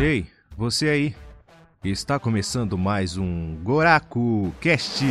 Ei, você aí. Está começando mais um Goraku Cast.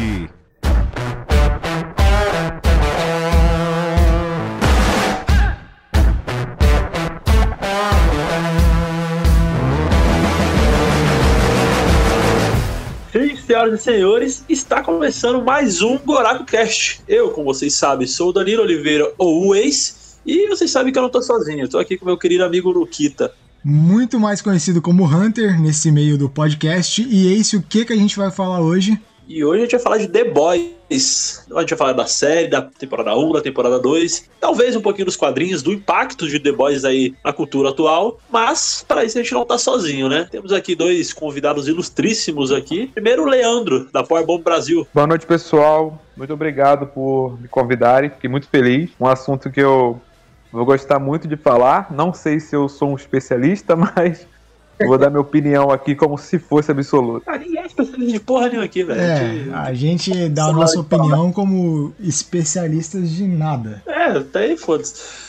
Senhoras e senhores, está começando mais um Goraku Cast. Eu, como vocês sabem, sou o Danilo Oliveira, ou o ex, e vocês sabem que eu não tô sozinho, tô aqui com meu querido amigo Luquita. Muito mais conhecido como Hunter nesse meio do podcast. E é isso o que, que a gente vai falar hoje. E hoje a gente vai falar de The Boys. A gente vai falar da série, da temporada 1, da temporada 2, talvez um pouquinho dos quadrinhos, do impacto de The Boys aí na cultura atual, mas para isso a gente não tá sozinho, né? Temos aqui dois convidados ilustríssimos aqui. Primeiro o Leandro, da Powerbomb Brasil. Boa noite, pessoal. Muito obrigado por me convidarem. Fiquei muito feliz. Um assunto que eu vou gostar muito de falar. Não sei se eu sou um especialista, mas vou dar minha opinião aqui como se fosse absoluta. Ah, ninguém é especialista de porra nenhuma aqui, velho. É, a gente dá a nossa opinião como especialistas de nada. É, até aí foda-se.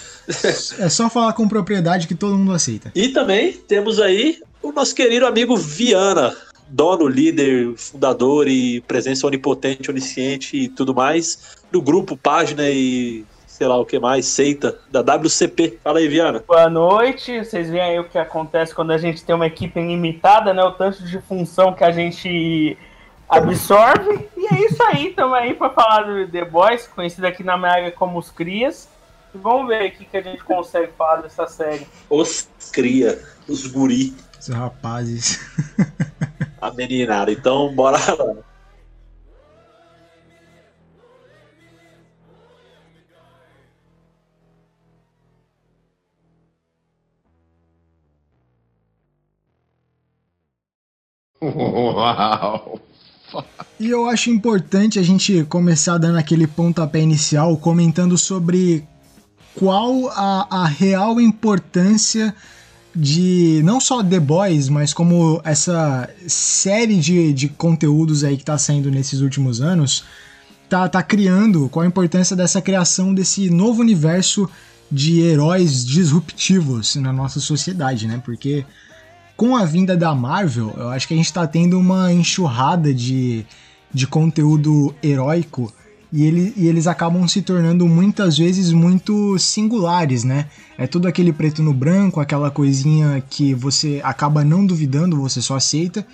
É só falar com propriedade que todo mundo aceita. E também temos aí o nosso querido amigo Viana, dono, líder, fundador e presença onipotente, onisciente e tudo mais do grupo, página e sei lá o que mais, seita da WCP. Fala aí, Viana. Boa noite, vocês veem aí o que acontece quando a gente tem uma equipe limitada, né? O tanto de função que a gente absorve. E é isso aí, estamos aí para falar do The Boys, conhecido aqui na minha área como os Crias. E vamos ver o que, que a gente consegue falar dessa série. Os cria, os guri, Os rapazes. a meninada. Então, bora lá. Uau! E eu acho importante a gente começar dando aquele pontapé inicial, comentando sobre qual a, a real importância de não só The Boys, mas como essa série de, de conteúdos aí que tá saindo nesses últimos anos, tá, tá criando, qual a importância dessa criação desse novo universo de heróis disruptivos na nossa sociedade, né? Porque com a vinda da Marvel, eu acho que a gente tá tendo uma enxurrada de, de conteúdo heróico e, ele, e eles acabam se tornando muitas vezes muito singulares, né? É tudo aquele preto no branco, aquela coisinha que você acaba não duvidando, você só aceita.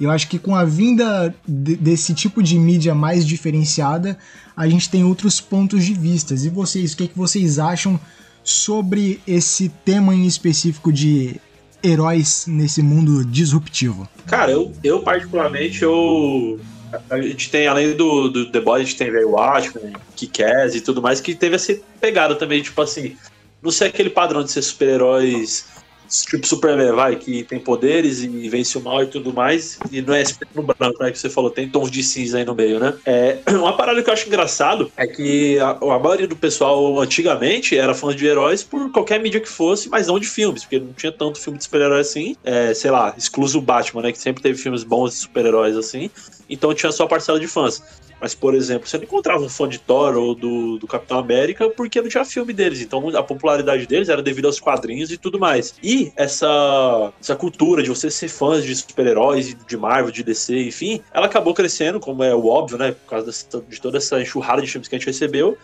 Eu acho que com a vinda de- desse tipo de mídia mais diferenciada, a gente tem outros pontos de vistas. E vocês, o que, que vocês acham sobre esse tema em específico de heróis nesse mundo disruptivo? Cara, eu, eu particularmente, eu. A gente tem, além do, do The Boys, a gente tem velho Watchmen, Kick-Ass e tudo mais, que teve essa pegada também, tipo assim, não ser aquele padrão de ser super-heróis tipo Superman, vai, que tem poderes e vence o mal e tudo mais, e não é no branco, né, que você falou, tem tons de cinza aí no meio, né? É, uma parada que eu acho engraçado é que a, a maioria do pessoal antigamente era fã de heróis por qualquer mídia que fosse, mas não de filmes, porque não tinha tanto filme de super-herói assim, é, sei lá, excluso o Batman, né, que sempre teve filmes bons de super-heróis assim, então tinha só parcela de fãs. Mas, por exemplo, você não encontrava um fã de Thor ou do, do Capitão América porque não tinha filme deles. Então a popularidade deles era devido aos quadrinhos e tudo mais. E essa, essa cultura de você ser fã de super-heróis, de Marvel, de DC, enfim, ela acabou crescendo, como é o óbvio, né? Por causa dessa- de toda essa enxurrada de filmes que a gente recebeu.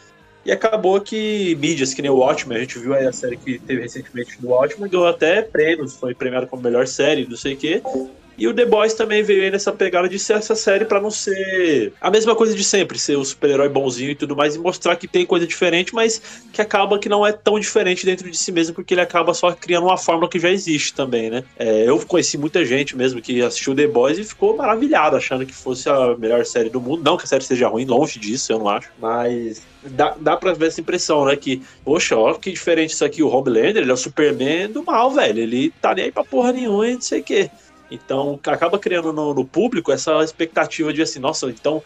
E acabou que mídias, que nem o Watchmen, a gente viu aí a série que teve recentemente do Watchmen, ganhou até prêmios, foi premiado como melhor série, não sei o quê. E o The Boys também veio aí nessa pegada de ser essa série pra não ser a mesma coisa de sempre, ser o super-herói bonzinho e tudo mais, e mostrar que tem coisa diferente, mas que acaba que não é tão diferente dentro de si mesmo, porque ele acaba só criando uma fórmula que já existe também, né? É, eu conheci muita gente mesmo que assistiu The Boys e ficou maravilhado, achando que fosse a melhor série do mundo. Não que a série seja ruim, longe disso, eu não acho, mas dá, dá pra ver essa impressão, né? Que, poxa, ó, que diferente isso aqui, o Homelander, ele é o Superman do mal, velho. Ele tá nem aí pra porra nenhuma e não sei o quê. Então, acaba criando no, no público essa expectativa de assim, nossa, então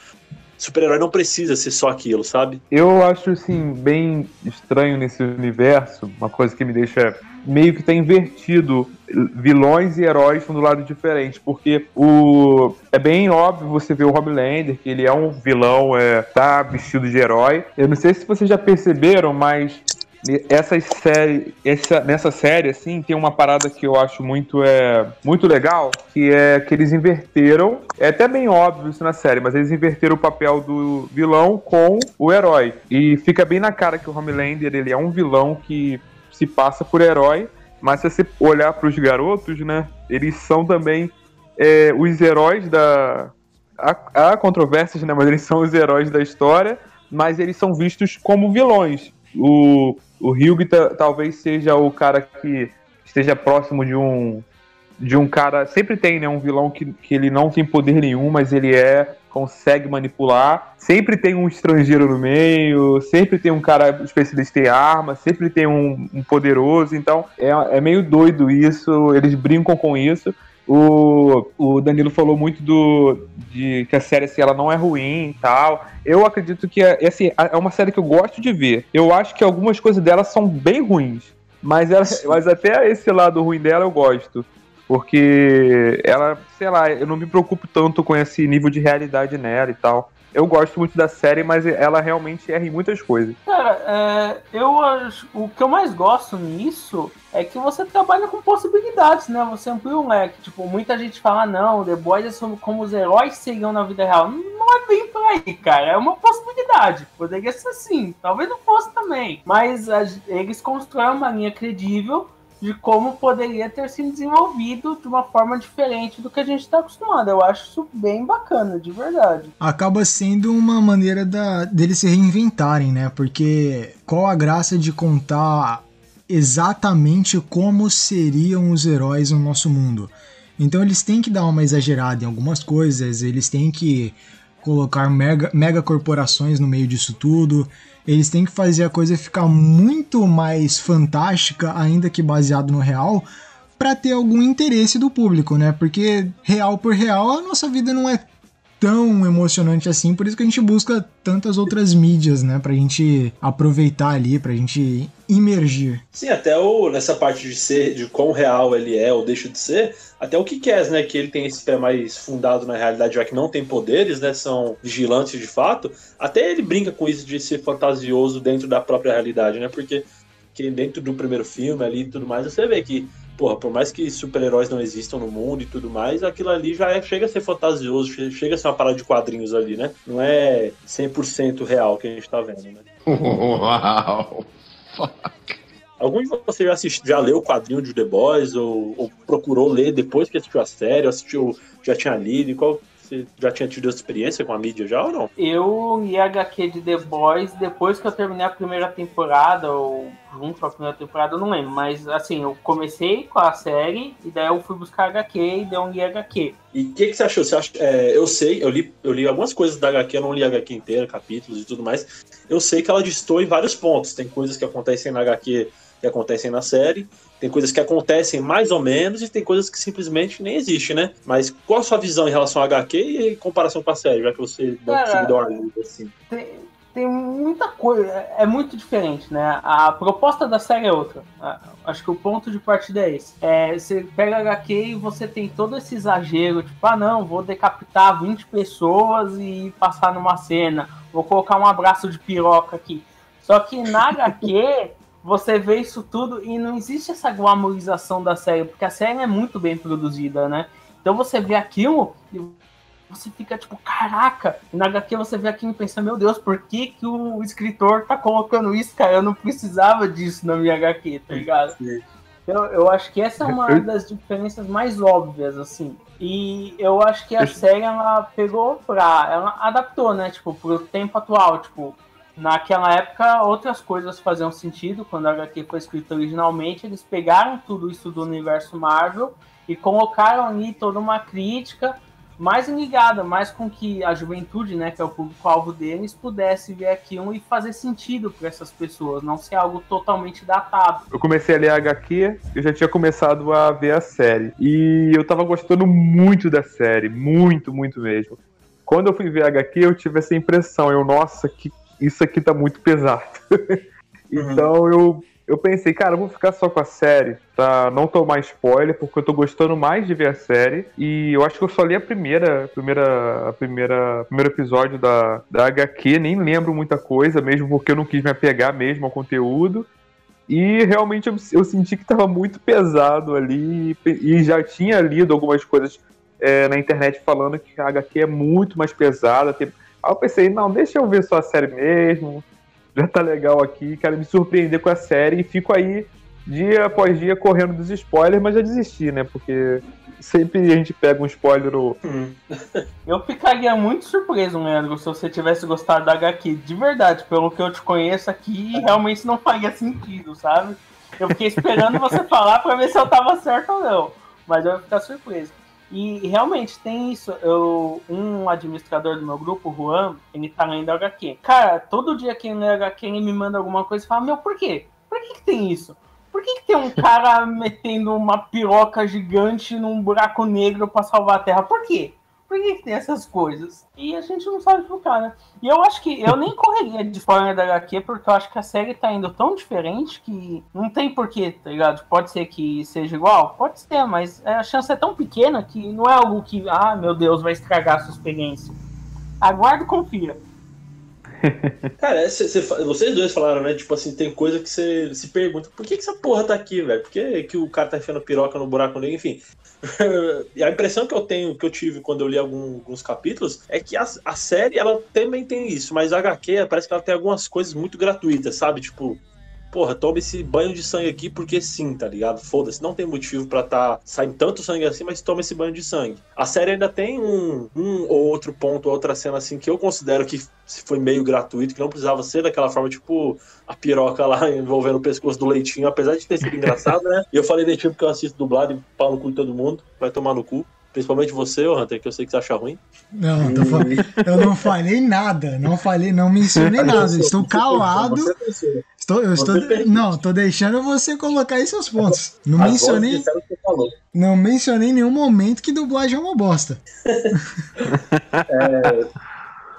super-herói não precisa ser só aquilo, sabe? Eu acho, assim, bem estranho nesse universo, uma coisa que me deixa meio que tá invertido. Vilões e heróis são do lado diferente, porque o é bem óbvio você ver o Homelander, que ele é um vilão, é, tá vestido de herói. Eu não sei se vocês já perceberam, mas essa série, essa, nessa série, assim, tem uma parada que eu acho muito, é, muito legal, que é que eles inverteram, é até bem óbvio isso na série, mas eles inverteram o papel do vilão com o herói. E fica bem na cara que o Homelander, ele é um vilão que se passa por herói, mas se você olhar para os garotos, né, eles são também é, os heróis da... Há, há controvérsias, né, mas eles são os heróis da história, mas eles são vistos como vilões. O, o Hugh talvez seja o cara que esteja próximo de um de um cara. Sempre tem, né? Um vilão que, que ele não tem poder nenhum, mas ele é. consegue manipular. Sempre tem um estrangeiro no meio, sempre tem um cara especialista em armas, sempre tem um, um poderoso. Então é, é meio doido isso. Eles brincam com isso. O, o Danilo falou muito do de que a série assim, ela não é ruim e tal. Eu acredito que é, assim, é uma série que eu gosto de ver. Eu acho que algumas coisas dela são bem ruins. Mas, ela, mas até esse lado ruim dela eu gosto. Porque ela, sei lá, eu não me preocupo tanto com esse nível de realidade nela e tal eu gosto muito da série, mas ela realmente erra em muitas coisas. Cara, é, eu o que eu mais gosto nisso é que você trabalha com possibilidades, né? Você amplia o leque. Tipo, muita gente fala, não, The Boys é sobre como os heróis seriam na vida real. Não é bem por aí, cara. É uma possibilidade. Poderia ser assim. Talvez não fosse também. Mas a, eles constroem uma linha credível de como poderia ter sido desenvolvido de uma forma diferente do que a gente está acostumado. Eu acho isso bem bacana, de verdade. Acaba sendo uma maneira da, deles se reinventarem, né? Porque qual a graça de contar exatamente como seriam os heróis no nosso mundo? Então eles têm que dar uma exagerada em algumas coisas, eles têm que colocar mega, mega corporações no meio disso tudo. Eles têm que fazer a coisa ficar muito mais fantástica, ainda que baseado no real, para ter algum interesse do público, né? Porque real por real a nossa vida não é tão emocionante assim, por isso que a gente busca tantas outras mídias, né, pra gente aproveitar ali, pra gente imergir. Sim, até o, nessa parte de ser, de quão real ele é ou deixa de ser, até o que quer, né, que ele tem esse pé mais fundado na realidade, já que não tem poderes, né, são vigilantes de fato, até ele brinca com isso de ser fantasioso dentro da própria realidade, né, porque que dentro do primeiro filme ali e tudo mais, você vê que porra, por mais que super-heróis não existam no mundo e tudo mais, aquilo ali já é, chega a ser fantasioso, chega a ser uma parada de quadrinhos ali, né? Não é 100% real que a gente tá vendo, né? Uau! Fuck. Algum de vocês já, assistiu, já leu o quadrinho de The Boys ou, ou, procurou ler depois que assistiu a série, assistiu, já tinha lido? Qual, você já tinha tido essa experiência com a mídia já ou não? Eu li HQ de The Boys depois que eu terminei a primeira temporada, ou junto com a primeira temporada, eu não lembro. Mas assim, eu comecei com a série e daí eu fui buscar HQ e dei um li HQ. E o que, que você achou? Você acha, é, eu sei, eu li, eu li algumas coisas da HQ, eu não li a HQ inteira, capítulos e tudo mais. Eu sei que ela distou em vários pontos. Tem coisas que acontecem na HQ que acontecem na série, tem coisas que acontecem mais ou menos e tem coisas que simplesmente nem existem, né? Mas qual a sua visão em relação ao HQ e em comparação com a série, já que você Cara, uma ajuda assim? Tem, tem muita coisa, é muito diferente, né? A proposta da série é outra. Acho que o ponto de partida é esse. É, você pega HQ e você tem todo esse exagero, tipo, ah não, vou decapitar 20 pessoas e passar numa cena, vou colocar um abraço de piroca aqui. Só que na HQ você vê isso tudo e não existe essa glamorização da série, porque a série é muito bem produzida, né? Então você vê aquilo e você fica tipo, caraca! E na HQ você vê aquilo e pensa, meu Deus, por que, que o escritor tá colocando isso, cara? Eu não precisava disso na minha HQ, tá ligado? Eu, eu acho que essa é uma das diferenças mais óbvias, assim. E eu acho que a série, ela pegou pra... Ela adaptou, né? Tipo, pro tempo atual, tipo Naquela época, outras coisas faziam sentido. Quando a HQ foi escrita originalmente, eles pegaram tudo isso do universo Marvel e colocaram ali toda uma crítica mais ligada, mais com que a juventude, né, que é o público-alvo deles, pudesse ver aquilo e fazer sentido para essas pessoas, não ser algo totalmente datado. Eu comecei a ler a HQ, eu já tinha começado a ver a série. E eu tava gostando muito da série, muito, muito mesmo. Quando eu fui ver a HQ, eu tive essa impressão, eu, nossa, que isso aqui tá muito pesado. então uhum. eu, eu pensei, cara, eu vou ficar só com a série, tá? Não tomar spoiler, porque eu tô gostando mais de ver a série. E eu acho que eu só li a primeira, primeira, a primeira, primeiro episódio da, da HQ, nem lembro muita coisa, mesmo porque eu não quis me apegar mesmo ao conteúdo. E realmente eu, eu senti que estava muito pesado ali. E já tinha lido algumas coisas é, na internet falando que a HQ é muito mais pesada. Tem... Aí eu pensei, não, deixa eu ver só a série mesmo. Já tá legal aqui, quero me surpreender com a série e fico aí dia após dia correndo dos spoilers, mas já desisti, né? Porque sempre a gente pega um spoiler ou. Hum. Eu ficaria muito surpreso, Leandro, se você tivesse gostado da HQ. De verdade, pelo que eu te conheço aqui, realmente não faria sentido, sabe? Eu fiquei esperando você falar para ver se eu tava certo ou não. Mas eu ia ficar surpreso. E realmente tem isso. Eu, um administrador do meu grupo, o Juan, ele tá lendo HQ. Cara, todo dia que ele lê HQ, ele me manda alguma coisa e fala: Meu, por quê? Por que, que tem isso? Por que, que tem um cara metendo uma piroca gigante num buraco negro para salvar a Terra? Por quê? Por que, que, tem essas coisas? E a gente não sabe explicar, né? E eu acho que eu nem correria de fora da HQ, porque eu acho que a série tá indo tão diferente que não tem porquê, tá ligado? Pode ser que seja igual? Pode ser, mas a chance é tão pequena que não é algo que, ah, meu Deus, vai estragar a sua experiência. Aguardo e confia. Cara, cê, cê, vocês dois falaram, né? Tipo assim, tem coisa que você se pergunta, por que, que essa porra tá aqui, velho? Por que, que o cara tá enfiando piroca no buraco negro? Enfim. a impressão que eu tenho, que eu tive quando eu li algum, alguns capítulos, é que a, a série, ela também tem isso, mas a HQ parece que ela tem algumas coisas muito gratuitas, sabe? Tipo, porra, toma esse banho de sangue aqui porque sim, tá ligado? Foda-se, não tem motivo para tá saindo tanto sangue assim, mas toma esse banho de sangue. A série ainda tem um, um ou outro ponto, outra cena assim que eu considero que foi meio gratuito, que não precisava ser daquela forma, tipo a piroca lá envolvendo o pescoço do leitinho, apesar de ter sido engraçado, né? E eu falei leitinho porque eu assisto dublado e pau no cu de todo mundo, vai tomar no cu. Principalmente você, Hunter, que eu sei que você acha ruim. Não, eu não falei nada. Não falei, não mencionei nada. Estou calado. Estou, eu estou, não, estou deixando você colocar aí seus pontos. Não mencionei. Não mencionei em nenhum momento que dublagem é uma bosta. é,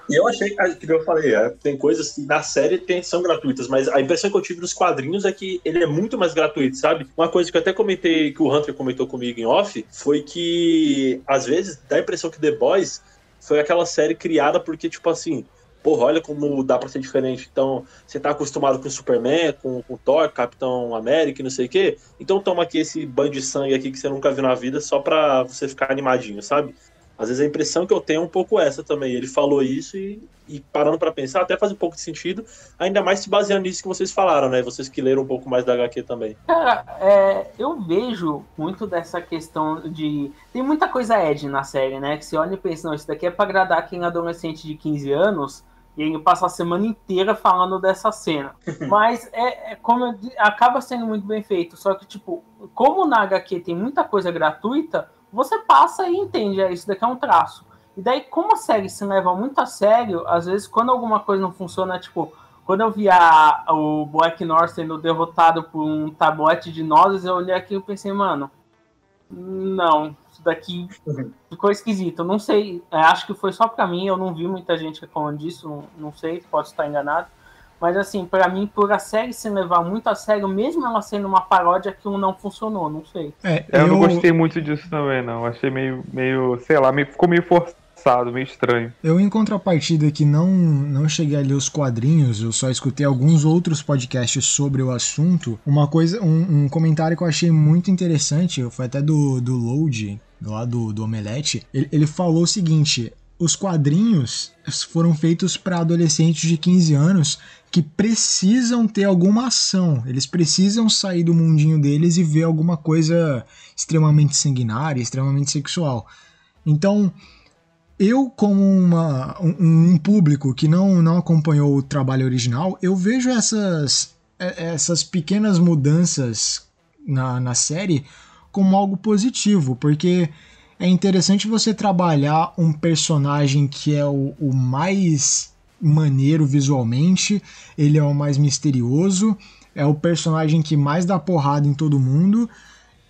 e eu achei, que eu falei, é, tem coisas que na série tem, são gratuitas, mas a impressão que eu tive nos quadrinhos é que ele é muito mais gratuito, sabe? Uma coisa que eu até comentei, que o Hunter comentou comigo em off, foi que às vezes dá a impressão que The Boys foi aquela série criada porque, tipo assim, porra, olha como dá pra ser diferente. Então, você tá acostumado com o Superman, com, o Thor, Capitão América não sei o quê. Então toma aqui esse banho de sangue aqui que você nunca viu na vida só pra você ficar animadinho, sabe? Às vezes a impressão que eu tenho é um pouco essa também. Ele falou isso e, e parando para pensar, até faz um pouco de sentido, ainda mais se baseando nisso que vocês falaram, né? Vocês que leram um pouco mais da HQ também. Cara, é, eu vejo muito dessa questão de. Tem muita coisa Ed na série, né? Que você olha e pensa, não, isso daqui é pra agradar quem é adolescente de 15 anos. E ele passa a semana inteira falando dessa cena. Mas é, é como eu, acaba sendo muito bem feito. Só que, tipo, como na HQ tem muita coisa gratuita, você passa e entende, é, isso daqui é um traço. E daí, como a série se leva muito a sério, às vezes quando alguma coisa não funciona, tipo, quando eu vi a, o Black North sendo derrotado por um tablete de nozes, eu olhei aqui e pensei, mano, não, isso daqui ficou esquisito. Não sei, é, acho que foi só pra mim, eu não vi muita gente reclamando disso, não, não sei, pode estar enganado. Mas assim, para mim, por a série se levar muito a sério, mesmo ela sendo uma paródia, aquilo não funcionou, não sei. É, eu... eu... não gostei muito disso também, não. Achei meio, meio sei lá, meio, ficou meio forçado, meio estranho. Eu, em contrapartida, que não, não cheguei a ler os quadrinhos, eu só escutei alguns outros podcasts sobre o assunto. Uma coisa, um, um comentário que eu achei muito interessante, foi até do, do Load, lá do, do Omelete. Ele, ele falou o seguinte: os quadrinhos foram feitos para adolescentes de 15 anos que precisam ter alguma ação, eles precisam sair do mundinho deles e ver alguma coisa extremamente sanguinária, extremamente sexual. Então, eu, como uma, um, um, público que não, não acompanhou o trabalho original, eu vejo essas, é, essas pequenas mudanças na, na série como algo positivo, porque é interessante você trabalhar um personagem que é o, o mais maneiro visualmente, ele é o mais misterioso, é o personagem que mais dá porrada em todo mundo,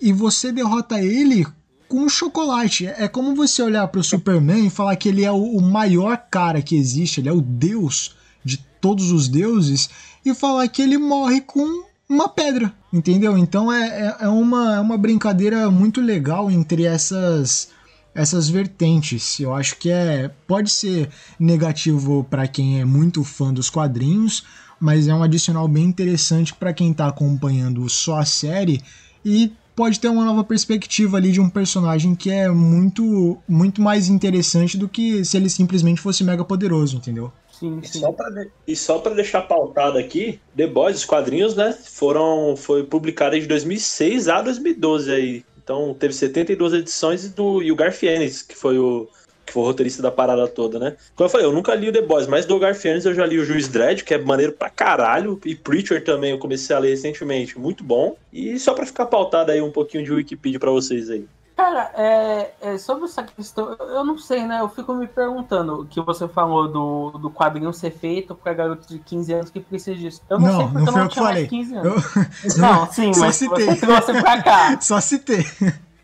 e você derrota ele com chocolate. É como você olhar para o Superman e falar que ele é o maior cara que existe, ele é o deus de todos os deuses, e falar que ele morre com uma pedra, entendeu? Então é, é, é uma, é uma brincadeira muito legal entre essas essas vertentes. Eu acho que é pode ser negativo para quem é muito fã dos quadrinhos, mas é um adicional bem interessante para quem está acompanhando só a série e pode ter uma nova perspectiva ali de um personagem que é muito muito mais interessante do que se ele simplesmente fosse mega poderoso, entendeu? Sim, sim. E só pra, e só pra deixar pautado aqui, The Boys, os quadrinhos, né, foram, foi publicado de 2006 a 2012 aí. Então teve 72 edições do e o Garfienes, que foi o que foi o roteirista da parada toda, né? Como eu falei, eu nunca li o The Boys, mas do Garfienes eu já li o Juiz Dredd, que é maneiro pra caralho, e Preacher também eu comecei a ler recentemente, muito bom. E só pra ficar pautado aí um pouquinho de Wikipedia pra vocês aí. Cara, é, é, sobre essa questão, eu não sei, né? Eu fico me perguntando o que você falou do, do quadrinho ser feito para garotos de 15 anos que precisa disso. Eu não, não sei porque não eu não tinha mais 15 anos. Eu... Não, sim, mas citei. você trouxe pra cá. Só citei.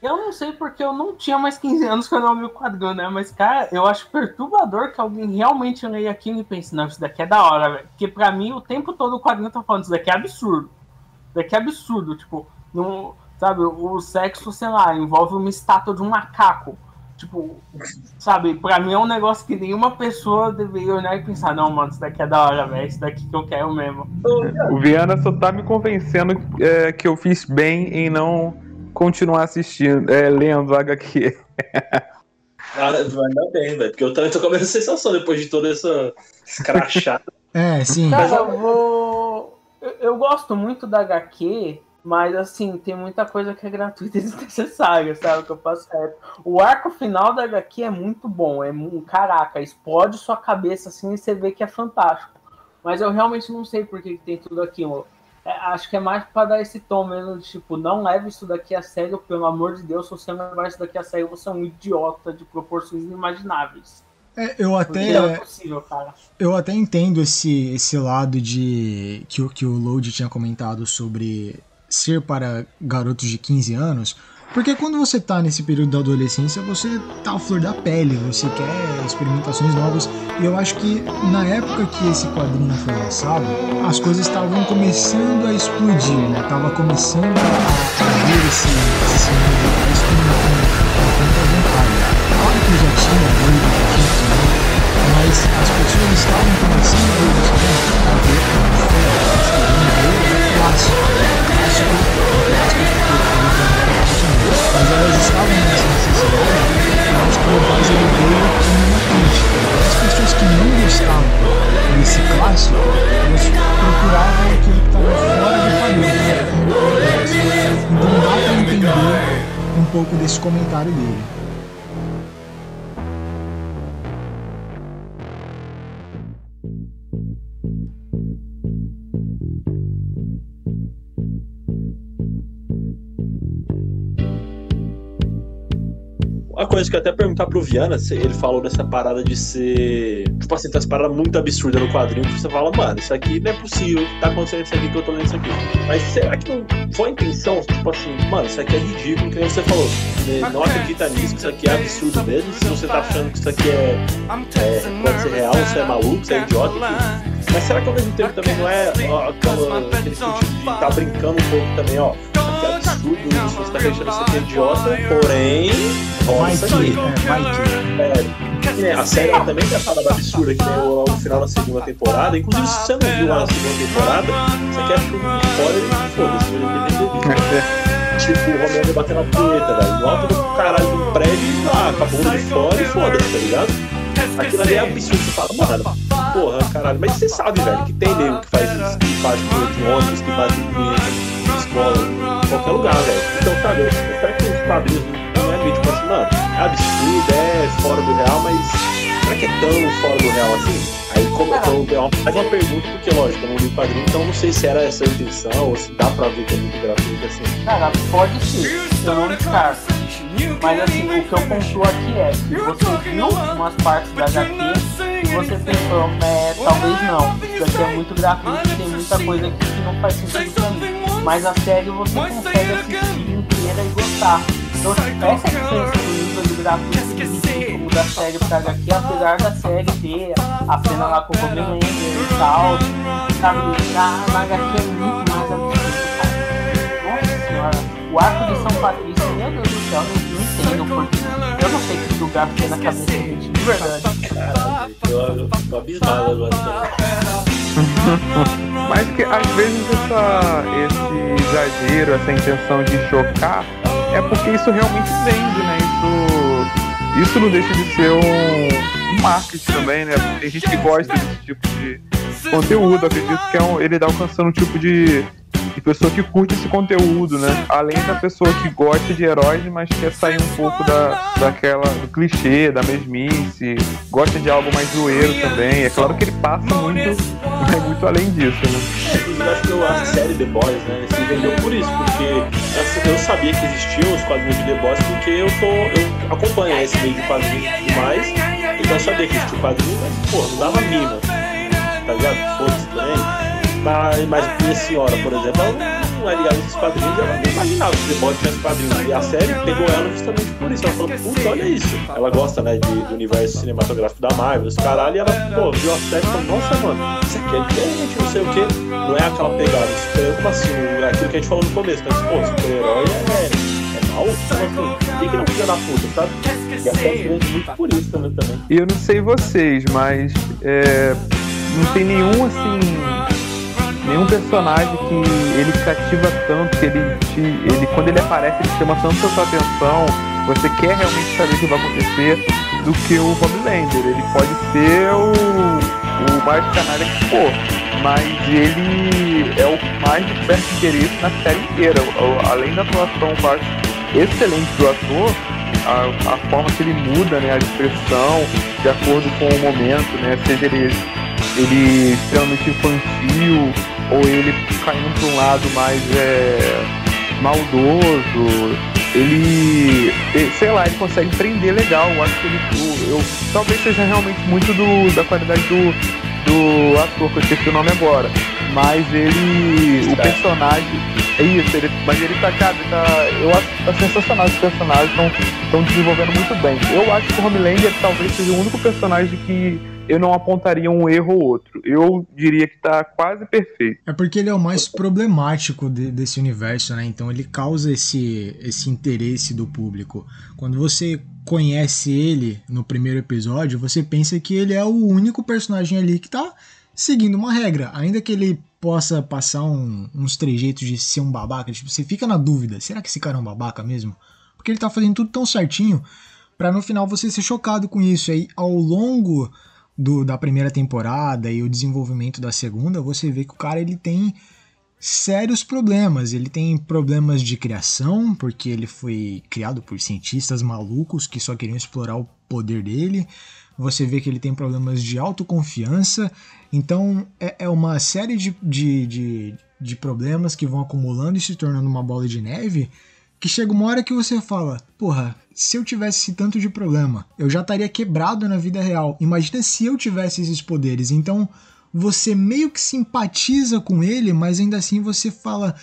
Eu não sei porque eu não tinha mais 15 anos quando eu vi o quadrinho, né? Mas, cara, eu acho perturbador que alguém realmente leia aquilo e pense, não, isso daqui é da hora, velho. Porque pra mim, o tempo todo o quadrinho tá falando, isso daqui é absurdo. Isso daqui é absurdo, tipo, não Sabe, o sexo, sei lá, envolve uma estátua de um macaco. Tipo, sabe, pra mim é um negócio que nenhuma pessoa deveria olhar e pensar, não, mano, isso daqui é da hora, velho, isso daqui que eu quero mesmo. O Viana só tá me convencendo é, que eu fiz bem em não continuar assistindo, é, lendo HQ. Ah, ainda bem, velho, porque eu também tô com a mesma sensação depois de toda essa escrachada. é, sim. Cara, eu vou. Eu, eu gosto muito da HQ mas assim, tem muita coisa que é gratuita e desnecessária, sabe? Que eu faço certo. O arco final da HQ é muito bom. É um caraca, explode sua cabeça assim e você vê que é fantástico. Mas eu realmente não sei por que tem tudo aquilo. É, acho que é mais para dar esse tom mesmo de tipo, não leve isso daqui a sério, pelo amor de Deus, se você não levar isso daqui a sério, você é um idiota de proporções inimagináveis. É, eu até é possível, eu até entendo esse, esse lado de que, que o Load tinha comentado sobre ser para garotos de 15 anos, porque quando você está nesse período da adolescência, você tá à flor da pele, você quer experimentações novas. E eu acho que na época que esse quadrinho foi lançado, as coisas estavam começando a explodir, né? Tava começando a, a ver esse, esse mundo com tanta vontade. Claro que já tinha lido né? mas as pessoas estavam começando a ver isso, a ver a clássico clássico, mas elas estavam nessa necessidade, eu acho que o base ele veio como uma crítica. As pessoas que não gostavam desse clássico, elas procuravam aquilo que estava fora de padrão, Então dá para entender um pouco desse comentário dele. Uma coisa que eu até perguntar pro Viana, ele falou dessa parada de ser. Tipo assim, tem essa parada muito absurda no quadrinho que você fala, mano, isso aqui não é possível, tá acontecendo isso aqui que eu tô lendo isso aqui. Mas será que não foi a intenção, tipo assim, mano, isso aqui é ridículo, que você falou. Não acredita nisso, isso aqui é absurdo mesmo. Se você tá achando que isso aqui é, é pode ser real, você é maluco, você é idiota, enfim. Mas será que ao mesmo tempo também não é ó, aquele sentido de tá brincando um pouco também, ó? Isso aqui é absurdo, isso, você tá isso aqui é idiota, porém vai que, é, vai que. É, a série também tem a parada absurda que tem o, o final da segunda temporada. Inclusive, se você não viu lá na segunda temporada, você quer de spoiler e foda-se, Tipo, o Romero batendo a punheta, velho. No alto do caralho do prédio, lá, com a bunda de fora e foda-se, tá ligado? Aquilo ali é absurdo. Você fala, mano, porra, caralho. Mas você sabe, velho, que tem nego que faz isso, que faz punheta de ônibus, que faz de escola, em qualquer lugar, velho. Então, eu espero que os quadrinhos meio tipo assim, mano, é absurdo, é fora do real, mas será que é tão fora do real assim? Aí como eu faz uma pergunta, porque lógico, eu não li o quadrinho, então não sei se era essa a intenção ou se dá pra ver que é muito gratuito assim. Cara, pode ser, eu não descarto. Mas assim, o que eu pontuo aqui é que você viu umas partes da HQ você pensou, é, talvez não, isso aqui é muito gratuito, tem muita coisa aqui que não faz sentido pra mim. Mas a série você consegue assistir inteira e gostar. Então, essa é a diferença do nível de gratuito da série pra HQ, apesar da série ter a cena lá com o Homelander e tal, sabe? Na, na HQ é muito mais absurdo. Nossa senhora, o arco de São Patrício, meu Deus do céu, não porque eu não sei que o gato tem na cabeça, gente, de verdade. Caralho, eu tô abismado agora. Mas que às vezes essa, esse exagero, essa intenção de chocar, é porque isso realmente vende, né? Isso, isso não deixa de ser um marketing também, né? Tem gente que gosta desse tipo de conteúdo, acredito que é um, ele está alcançando um tipo de de pessoa que curte esse conteúdo, né? Além da pessoa que gosta de heróis, mas quer sair um pouco da, daquela, do clichê, da mesmice, gosta de algo mais zoeiro também. É claro que ele passa muito, mas muito além disso, né? Inclusive, acho que a série The Boys, né, se vendeu por isso, porque eu sabia que existiam os quadrinhos de The Boys, porque eu, tô, eu acompanho esse meio de quadrinhos e tudo mais, então eu sabia que existia quadrinho, mas, pô, não dava mínima, tá ligado? Foda-se também. Mas, mas minha senhora, por exemplo, ela não, não é ligada nesses quadrinhos, ela nem imaginava que The Boys tivesse quadrinhos. E a série pegou ela justamente por isso. Ela falou, puta, olha isso. Ela gosta, né, de, do universo cinematográfico da Marvel, os caralho, e ela, pô, viu a série e falou, nossa, mano, isso aqui é diferente, não sei o quê. Não é aquela pegada, super assim, é aquilo que a gente falou no começo, mas, pô, super-herói é, é mal? Por que não fica da puta, sabe? E a série grande muito por isso também. também. Eu não sei vocês, mas é, não tem nenhum, assim nenhum personagem que ele cativa tanto, que ele, te, ele quando ele aparece, ele chama tanto a sua atenção, você quer realmente saber o que vai acontecer, do que o Homelander. Ele pode ser o, o mais canalha que for, mas ele é o mais de perto interesse na série inteira. Além da atuação excelente do ator, a, a, forma que ele muda né, a expressão de acordo com o momento, né, seja ele, ele extremamente infantil ou ele caindo para um lado mais é, maldoso, ele, sei lá, ele consegue prender legal. Eu acho que ele, eu, eu talvez seja realmente muito do, da qualidade do, do ator, que eu esqueci o nome agora. Mas ele, o personagem, é isso, ele, mas ele tá, cara, tá, eu acho que tá sensacional. Os personagens estão desenvolvendo muito bem. Eu acho que o Homelander talvez seja o único personagem que eu não apontaria um erro ou outro. Eu diria que tá quase perfeito. É porque ele é o mais problemático de, desse universo, né? Então ele causa esse, esse interesse do público. Quando você conhece ele no primeiro episódio, você pensa que ele é o único personagem ali que tá seguindo uma regra. Ainda que ele possa passar um, uns trejeitos de ser um babaca, tipo, você fica na dúvida, será que esse cara é um babaca mesmo? Porque ele tá fazendo tudo tão certinho para no final você ser chocado com isso. Aí ao longo do, da primeira temporada e o desenvolvimento da segunda, você vê que o cara ele tem sérios problemas. Ele tem problemas de criação, porque ele foi criado por cientistas malucos que só queriam explorar o poder dele. Você vê que ele tem problemas de autoconfiança. Então é, é uma série de, de, de, de problemas que vão acumulando e se tornando uma bola de neve. Que chega uma hora que você fala: Porra, se eu tivesse esse tanto de problema, eu já estaria quebrado na vida real. Imagina se eu tivesse esses poderes. Então, você meio que simpatiza com ele, mas ainda assim você fala: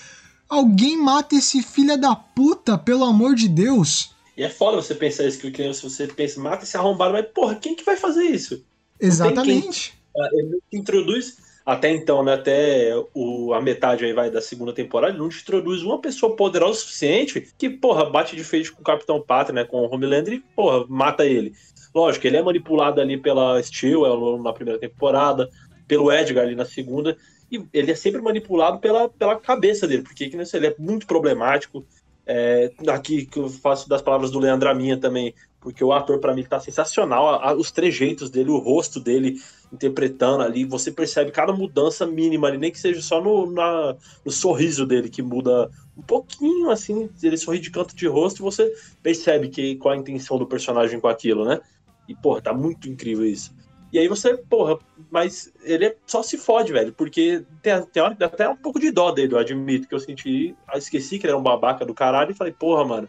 alguém mata esse filho da puta, pelo amor de Deus. E é foda você pensar isso, que se você pensa, mata esse arrombado, mas porra, quem que vai fazer isso? Exatamente. Ah, ele introduz até então, né, até o, a metade aí vai da segunda temporada, não introduz uma pessoa poderosa o suficiente que, porra, bate de frente com o Capitão Pátria, né, com o Homelander e, porra, mata ele. Lógico, ele é manipulado ali pela Steel é na primeira temporada, pelo Edgar ali na segunda, e ele é sempre manipulado pela, pela cabeça dele, porque que ele é muito problemático. É, aqui que eu faço das palavras do Leandro minha também, porque o ator para mim tá sensacional, a, a, os trejeitos dele, o rosto dele interpretando ali, você percebe cada mudança mínima ali, nem que seja só no, na, no sorriso dele que muda um pouquinho assim, ele sorri de canto de rosto e você percebe que qual a intenção do personagem com aquilo, né? E porra, tá muito incrível isso. E aí você, porra, mas ele é, só se fode, velho, porque tem, tem hora que dá até um pouco de dó dele, eu admito, que eu senti, esqueci que ele era um babaca do caralho e falei, porra, mano,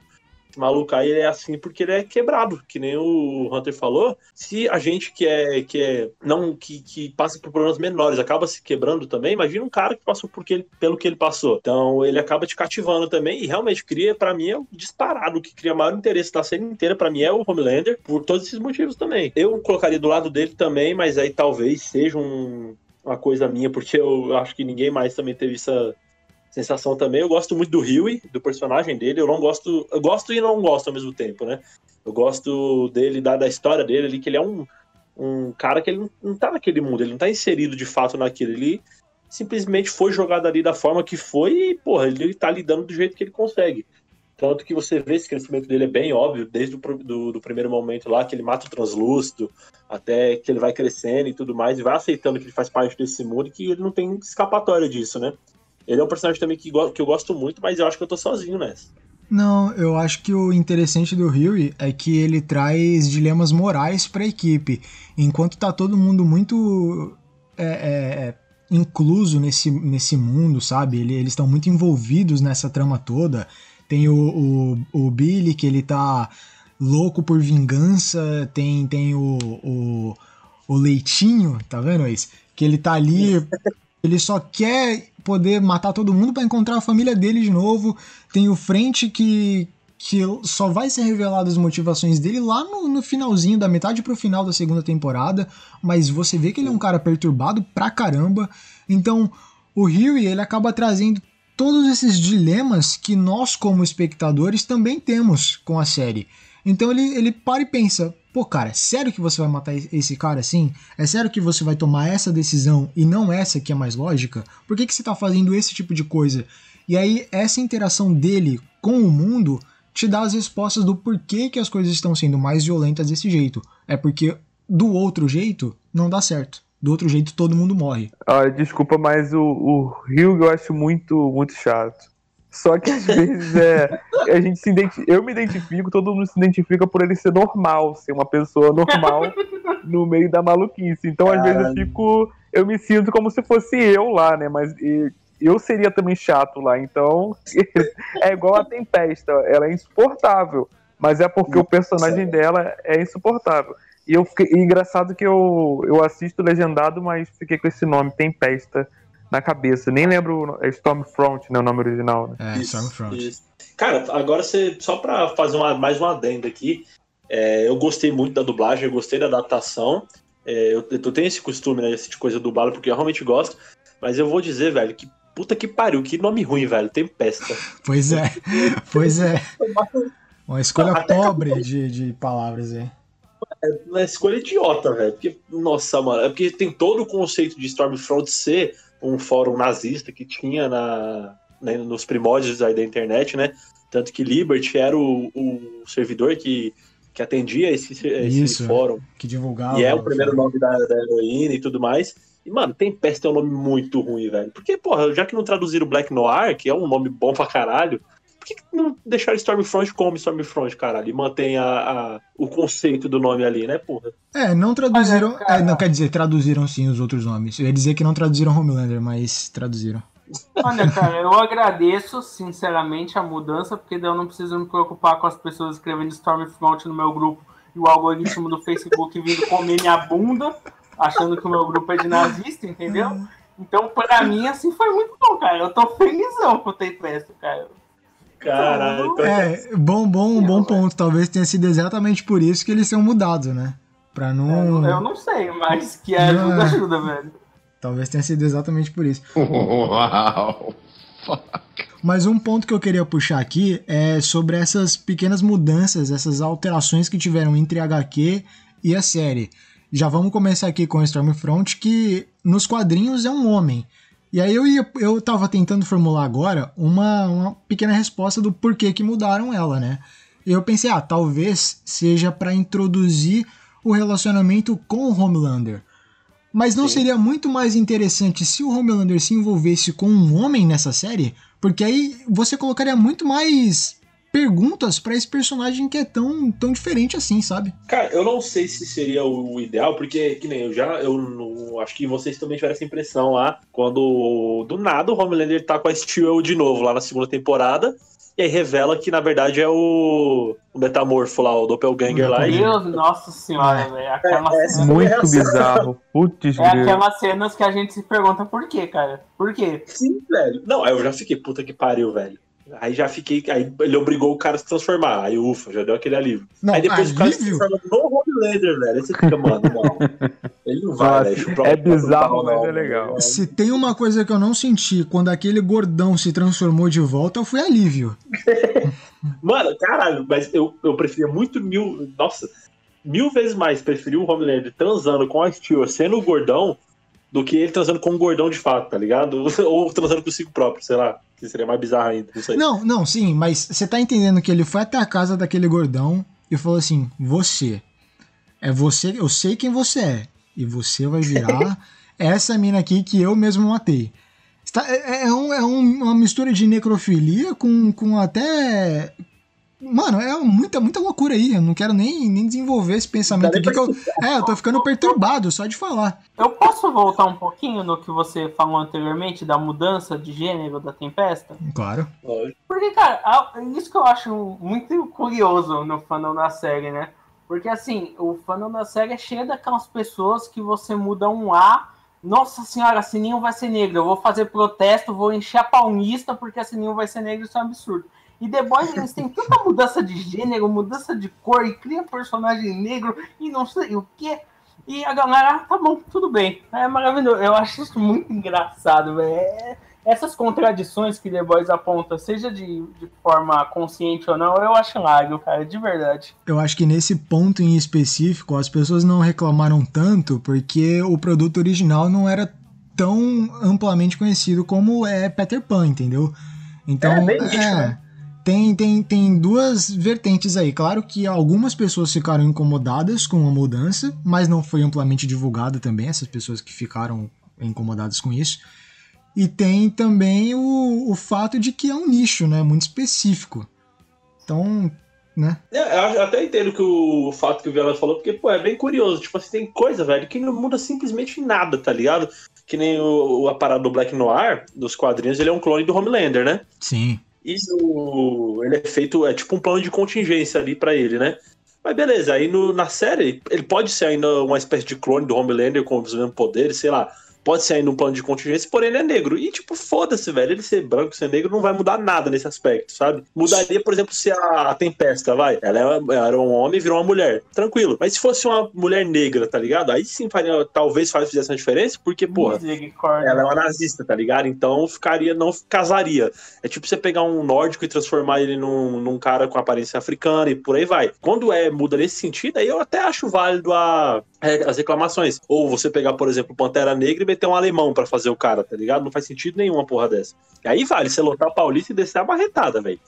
esse maluco aí é assim porque ele é quebrado, que nem o Hunter falou. Se a gente que é que é não que, que passa por problemas menores acaba se quebrando também, imagina um cara que passou ele, pelo que ele passou. Então ele acaba te cativando também e realmente cria para mim é disparado o que cria maior interesse da série inteira para mim é o Homelander por todos esses motivos também. Eu colocaria do lado dele também, mas aí talvez seja um, uma coisa minha porque eu acho que ninguém mais também teve essa sensação também. Eu gosto muito do Huey, do personagem dele. Eu não gosto. Eu gosto e não gosto ao mesmo tempo, né? Eu gosto dele, da, da história dele ali, que ele é um, um cara que ele não, não tá naquele mundo, ele não tá inserido de fato naquilo. Ele simplesmente foi jogado ali da forma que foi e, porra, ele tá lidando do jeito que ele consegue. Tanto que você vê esse crescimento dele é bem óbvio, desde o do, do primeiro momento lá, que ele mata o translúcido, até que ele vai crescendo e tudo mais, e vai aceitando que ele faz parte desse mundo e que ele não tem escapatória disso, né? Ele é um personagem também que, que eu gosto muito, mas eu acho que eu tô sozinho nessa. Não, eu acho que o interessante do Huey é que ele traz dilemas morais para a equipe. Enquanto tá todo mundo muito é, é, incluso nesse, nesse mundo, sabe? Eles estão muito envolvidos nessa trama toda. Tem o, o, o, Billy, que ele tá louco por vingança. Tem, tem o, o, o Leitinho, tá vendo isso? Que ele tá ali. Ele só quer poder matar todo mundo para encontrar a família dele de novo. Tem o Frente que, que só vai ser revelado as motivações dele lá no, no finalzinho, da metade pro final da segunda temporada, mas você vê que ele é um cara perturbado pra caramba. Então, o Huey, ele acaba trazendo todos esses dilemas que nós, como espectadores, também temos com a série. Então ele, ele para e pensa: pô, cara, é sério que você vai matar esse cara assim? É sério que você vai tomar essa decisão e não essa que é mais lógica? Por que, que você tá fazendo esse tipo de coisa? E aí, essa interação dele com o mundo te dá as respostas do porquê que as coisas estão sendo mais violentas desse jeito. É porque do outro jeito não dá certo. Do outro jeito todo mundo morre. Ah, desculpa, mas o, o Hugh eu acho muito, muito chato. Só que às vezes é, a gente se identifica, eu me identifico, todo mundo se identifica por ele ser normal, ser uma pessoa normal no meio da maluquice. Então às vezes eu fico, eu me sinto como se fosse eu lá, né? Mas e, eu seria também chato lá. Então, é igual a Tempesta, ela é insuportável, mas é porque o personagem dela é insuportável. E eu fiquei, e engraçado que eu, eu assisto legendado, mas fiquei com esse nome, Tempesta, na cabeça. Nem lembro, é Stormfront, né, o nome original. Né? É, isso, Stormfront. Isso. Cara, agora você, só pra fazer uma, mais uma adenda aqui, é, eu gostei muito da dublagem, eu gostei da adaptação. É, eu, eu tenho esse costume, né, de assistir coisa dublada, porque eu realmente gosto. Mas eu vou dizer, velho, que Puta que pariu, que nome ruim, velho. Tempesta. Pois é, pois é. Uma escolha Até pobre de, de palavras aí. É uma escolha idiota, velho. Porque, nossa, mano, é porque tem todo o conceito de Stormfront ser um fórum nazista que tinha na, né, nos primórdios da internet, né? Tanto que Liberty era o, o servidor que, que atendia esse, esse Isso, fórum. Que divulgava. E é o primeiro nome da, da heroína e tudo mais. E, mano, Tempest é um nome muito ruim, velho. Porque, porra, já que não traduziram Black Noir, que é um nome bom pra caralho, que, que não deixaram Stormfront como Stormfront, caralho? E mantém a, a, o conceito do nome ali, né, porra? É, não traduziram. Olha, é, não quer dizer, traduziram sim os outros nomes. Eu ia dizer que não traduziram Homelander, mas traduziram. Olha, cara, eu agradeço sinceramente a mudança, porque daí eu não preciso me preocupar com as pessoas escrevendo Stormfront no meu grupo e o algoritmo do Facebook vindo comer minha bunda achando que o meu grupo é de nazista, entendeu? Uhum. Então, pra mim, assim, foi muito bom, cara. Eu tô felizão com o Tempest, cara. Caralho. Então, é, bom, bom, bom ponto. Talvez tenha sido exatamente por isso que eles são mudados, né? Pra não. Eu, eu não sei, mas que ajuda, não, ajuda, velho. Talvez tenha sido exatamente por isso. Uau! Mas um ponto que eu queria puxar aqui é sobre essas pequenas mudanças, essas alterações que tiveram entre a HQ e a série. Já vamos começar aqui com o Stormfront, que nos quadrinhos é um homem. E aí eu, ia, eu tava tentando formular agora uma, uma pequena resposta do porquê que mudaram ela, né? E eu pensei, ah, talvez seja para introduzir o relacionamento com o Homelander. Mas não Sim. seria muito mais interessante se o Homelander se envolvesse com um homem nessa série? Porque aí você colocaria muito mais perguntas para esse personagem que é tão, tão diferente assim, sabe? Cara, eu não sei se seria o ideal, porque, que nem eu já, eu não, acho que vocês também tiveram essa impressão lá, quando do nada o Homelander tá com a Steel de novo lá na segunda temporada, e aí revela que na verdade é o, o metamorfo lá, o Doppelganger lá. Meu Deus, nossa senhora, é. velho. Aquela é, é muito bizarro. Putz, é aquelas cenas que a gente se pergunta por quê, cara? Por quê? Sim, velho. Não, eu já fiquei puta que pariu, velho. Aí já fiquei. Aí ele obrigou o cara a se transformar. Aí, ufa, já deu aquele alívio. Não, aí depois alívio? o cara se transforma no Homelander, velho. Aí você fica, mano, não. Ele não vai, Nossa, velho. chupar é bizarro, mas é legal. Se tem uma coisa que eu não senti quando aquele gordão se transformou de volta, foi alívio. Mano, caralho, mas eu, eu preferia muito mil. Nossa, mil vezes mais preferir o Homelander transando com a Stewart sendo o gordão do que ele transando com um gordão de fato, tá ligado? Ou transando consigo próprio, sei lá. Que seria mais bizarro ainda, não. Não, não, sim, mas você tá entendendo que ele foi até a casa daquele gordão e falou assim: Você. É você, eu sei quem você é. E você vai virar essa mina aqui que eu mesmo matei. Está- É, é um- é um- uma mistura de necrofilia com, com até. Mano, é muita, muita loucura aí. Eu não quero nem, nem desenvolver esse pensamento aqui. Que eu, é, eu tô ficando perturbado só de falar. Eu posso voltar um pouquinho no que você falou anteriormente da mudança de gênero da Tempesta? Claro. Porque, cara, isso que eu acho muito curioso no fandom da série, né? Porque, assim, o fandom da série é cheio daquelas pessoas que você muda um A. Nossa senhora, a Sininho vai ser negro. Eu vou fazer protesto, vou encher a paulista porque a Sininho vai ser negro. Isso é um absurdo. E The Boys, eles têm tanta mudança de gênero, mudança de cor, e cria personagem negro e não sei o quê. E a galera, ah, tá bom, tudo bem. É maravilhoso. Eu acho isso muito engraçado, velho. É- essas contradições que The Boys aponta, seja de, de forma consciente ou não, eu acho hilário, cara, de verdade. Eu acho que nesse ponto em específico as pessoas não reclamaram tanto porque o produto original não era tão amplamente conhecido como é Peter Pan, entendeu? Então, É, bem nicho, né? Tem, tem, tem duas vertentes aí. Claro que algumas pessoas ficaram incomodadas com a mudança, mas não foi amplamente divulgada também, essas pessoas que ficaram incomodadas com isso. E tem também o, o fato de que é um nicho, né? Muito específico. Então, né? É, eu até entendo que o fato que o Viola falou, porque, pô, é bem curioso. Tipo assim, tem coisa, velho, que não muda simplesmente nada, tá ligado? Que nem o, o a parada do Black Noir, dos quadrinhos, ele é um clone do Homelander, né? Sim. E o, ele é feito, é tipo um plano de contingência ali pra ele, né? Mas beleza, aí no- na série, ele pode ser ainda uma espécie de clone do Homelander com os mesmos poderes, sei lá. Pode ser ainda um plano de contingência, porém ele é negro. E tipo, foda-se, velho. Ele ser branco, ser negro não vai mudar nada nesse aspecto, sabe? Mudaria, por exemplo, se a, a Tempesta, vai. Ela era, era um homem e virou uma mulher. Tranquilo. Mas se fosse uma mulher negra, tá ligado? Aí sim faria, talvez faz- fizesse uma diferença, porque, porra, ela é uma nazista, tá ligado? Então ficaria, não casaria. É tipo você pegar um nórdico e transformar ele num, num cara com aparência africana e por aí vai. Quando é muda nesse sentido, aí eu até acho válido a, é, as reclamações. Ou você pegar, por exemplo, Pantera Negra e meter um alemão pra fazer o cara, tá ligado? Não faz sentido nenhum uma porra dessa. E aí vale você lotar a Paulista e descer a barretada, velho.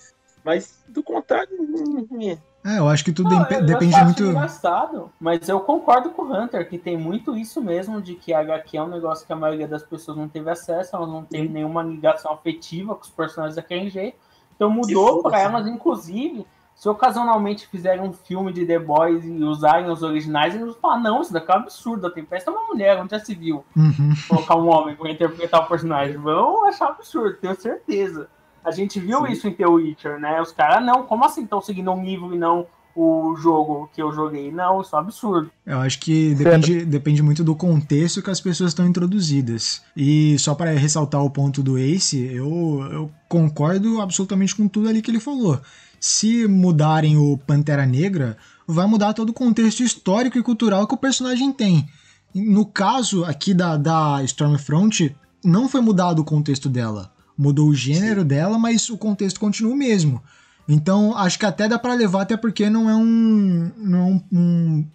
Mas do contrário. hum, hum, É, eu acho que tudo Não, eu depende muito. engraçado, mas eu concordo com o Hunter que tem muito isso mesmo de que a HQ é um negócio que a maioria das pessoas não teve acesso, elas não têm nenhuma ligação afetiva com os personagens daquele jeito. Então mudou para elas, inclusive, se ocasionalmente fizerem um filme de The Boys e usarem os originais, eles vão falar, não, isso daqui é um absurdo, a Tempesta é uma mulher, onde já se viu Uhum. colocar um homem para interpretar o personagem. Vão achar absurdo, tenho certeza. A gente viu Sim. isso em The Witcher, né? Os caras, não, como assim estão seguindo um livro e não o jogo que eu joguei? Não, isso é um absurdo. Eu acho que depende, depende muito do contexto que as pessoas estão introduzidas. E só para ressaltar o ponto do Ace, eu, eu concordo absolutamente com tudo ali que ele falou. Se mudarem o Pantera Negra, vai mudar todo o contexto histórico e cultural que o personagem tem. No caso aqui da, da Stormfront, não foi mudado o contexto dela. Mudou o gênero dela, mas o contexto continua o mesmo. Então, acho que até dá pra levar, até porque não é um, não é um, um,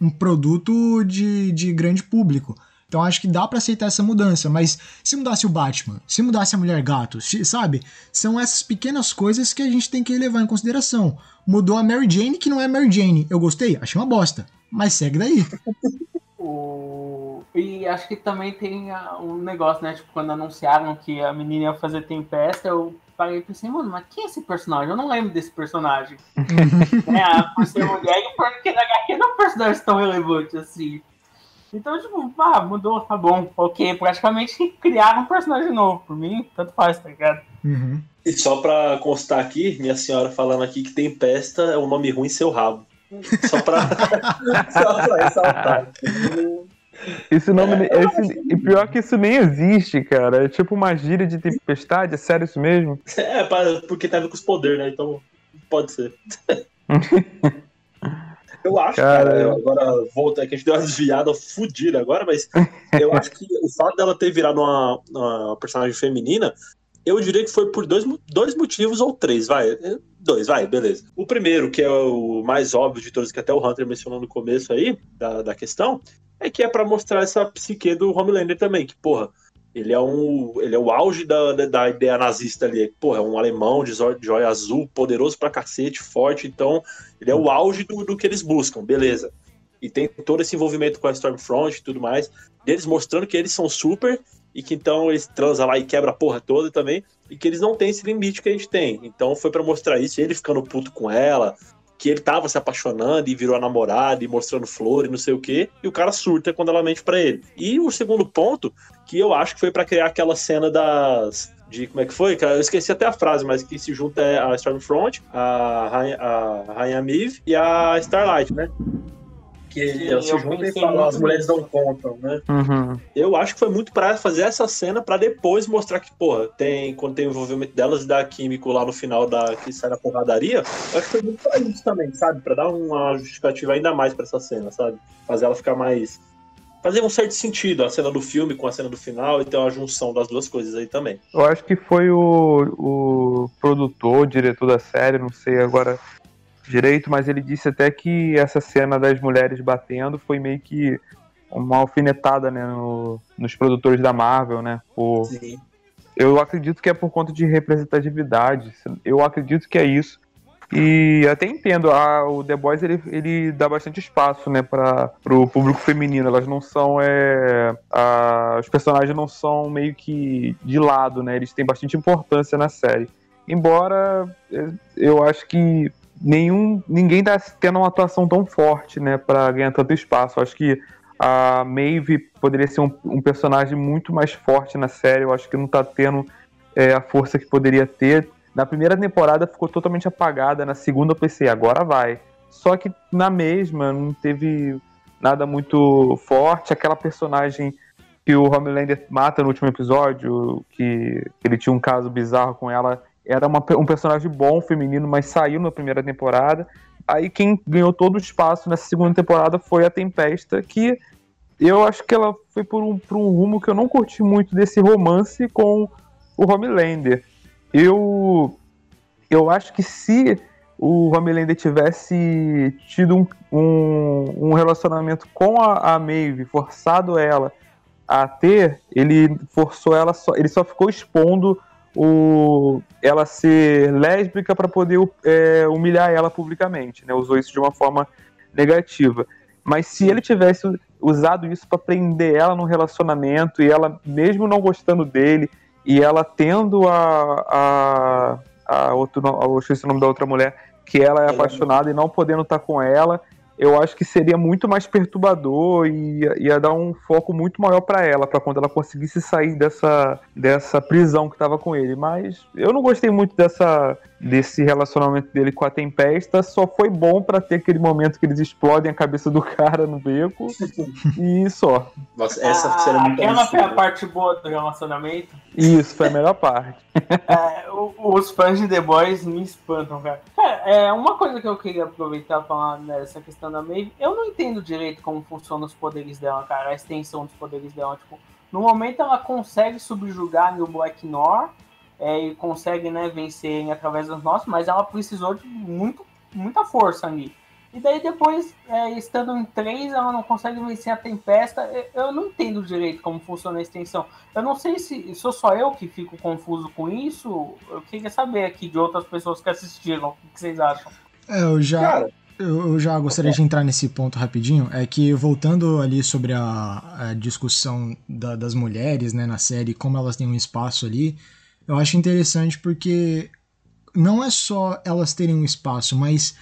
um produto de, de grande público. Então, acho que dá pra aceitar essa mudança. Mas se mudasse o Batman, se mudasse a Mulher Gato, se- sabe? São essas pequenas coisas que a gente tem que levar em consideração. Mudou a Mary Jane, que não é Mary Jane. Eu gostei? Achei uma bosta. Mas segue daí. O... E acho que também tem ah, um negócio, né? Tipo, quando anunciaram que a menina ia fazer Tempesta, eu parei e pensei, mano, mas quem é esse personagem? Eu não lembro desse personagem. é, por ser mulher e porque na HQ não é um personagem tão relevante assim. Então, tipo, ah, mudou, tá bom, ok. Praticamente criaram um personagem novo. Por mim, tanto faz, tá ligado? Uhum. E só pra constar aqui, minha senhora falando aqui que Tempesta é um nome ruim em seu rabo. Só pra, só pra ressaltar. Esse nome. esse- e pior que isso nem existe, cara. É tipo uma gíria de tempestade, é sério isso mesmo? É, porque tem a ver com os poderes, né? Então pode ser. Eu acho, cara, cara eu agora volta que a gente deu uma desviada fodida agora, mas eu acho que o fato dela ter virado uma, uma personagem feminina, eu diria que foi por dois, dois motivos ou três, vai. Dois, vai, beleza. O primeiro, que é o mais óbvio de todos, que até o Hunter mencionou no começo aí, da, da questão, é que é para mostrar essa psique do Homelander também, que, porra, ele é um. Ele é o auge da, da, ideia nazista ali. Porra, é um alemão de joia azul, poderoso pra cacete, forte, então ele é o auge do, do que eles buscam, beleza. E tem todo esse envolvimento com a Stormfront e tudo mais, deles mostrando que eles são super e que então eles transam lá e quebra a porra toda também, e que eles não têm esse limite que a gente tem. Então foi para mostrar isso, ele ficando puto com ela, que ele tava se apaixonando e virou a namorada e mostrando flor e não sei o que, e o cara surta quando ela mente para ele. E o segundo ponto, que eu acho que foi para criar aquela cena das de como é que foi? Eu esqueci até a frase, mas que se junta é a Stormfront, a Rainha Miv e a Starlight, né? Que Sim, se juntam e falam, as mulheres não contam, né? Uhum. Eu acho que foi muito para fazer essa cena para depois mostrar que, porra, tem, quando tem o envolvimento delas e da químico lá no final da que sai da porradaria, eu acho que foi muito pra isso também, sabe? Para dar uma justificativa ainda mais para essa cena, sabe? Fazer ela ficar mais fazer um certo sentido a cena do filme com a cena do final e ter uma junção das duas coisas aí também. Eu acho que foi o, o produtor, o diretor da série, não sei agora direito, mas ele disse até que essa cena das mulheres batendo foi meio que uma alfinetada, né, no, nos produtores da Marvel, né? Por, Sim. Eu acredito que é por conta de representatividade. Eu acredito que é isso. E até entendo, a, o The Boys ele, ele dá bastante espaço, né, para o público feminino. Elas não são, é, a, os personagens não são meio que de lado, né? Eles têm bastante importância na série. Embora é, eu acho que nenhum, ninguém tá tendo uma atuação tão forte, né, para ganhar tanto espaço. acho que a Maeve poderia ser um, um, personagem muito mais forte na série. Eu acho que não tá tendo é, a força que poderia ter. Na primeira temporada ficou totalmente apagada, na segunda eu pensei, agora vai. Só que na mesma não teve nada muito forte. Aquela personagem que o Homelander mata no último episódio, que ele tinha um caso bizarro com ela, era uma, um personagem bom, feminino, mas saiu na primeira temporada. Aí quem ganhou todo o espaço nessa segunda temporada foi a Tempesta, que eu acho que ela foi por um, por um rumo que eu não curti muito desse romance com o Homelander. Eu, eu acho que se o Homelander tivesse tido um, um, um relacionamento com a, a Maeve, forçado ela a ter, ele forçou ela só, ele só ficou expondo o, ela ser lésbica para poder é, humilhar ela publicamente, né? Usou isso de uma forma negativa. Mas se ele tivesse usado isso para prender ela num relacionamento e ela, mesmo não gostando dele, e ela tendo a. a, a outro, eu esqueci o nome da outra mulher, que ela é apaixonada e não podendo estar tá com ela, eu acho que seria muito mais perturbador e ia, ia dar um foco muito maior para ela, para quando ela conseguisse sair dessa, dessa prisão que estava com ele. Mas eu não gostei muito dessa desse relacionamento dele com a Tempesta, só foi bom para ter aquele momento que eles explodem a cabeça do cara no beco e só. Nossa, essa ah, muito Aquela foi a parte boa do relacionamento. Isso, foi a melhor parte. é, os fãs de The Boys me espantam, cara. Cara, é, uma coisa que eu queria aproveitar falar nessa questão eu não entendo direito como funcionam os poderes dela, cara, a extensão dos poderes dela. Tipo, no momento ela consegue subjugar o Black Noir, é, e consegue né, vencer através dos nossos, mas ela precisou de muito, muita força ali. E daí depois, é, estando em três, ela não consegue vencer a Tempesta. Eu não entendo direito como funciona a extensão. Eu não sei se sou só eu que fico confuso com isso. Eu queria saber aqui de outras pessoas que assistiram. O que vocês acham? É, eu já... Cara, eu já gostaria de entrar nesse ponto rapidinho. É que voltando ali sobre a, a discussão da, das mulheres né, na série, como elas têm um espaço ali, eu acho interessante porque não é só elas terem um espaço, mas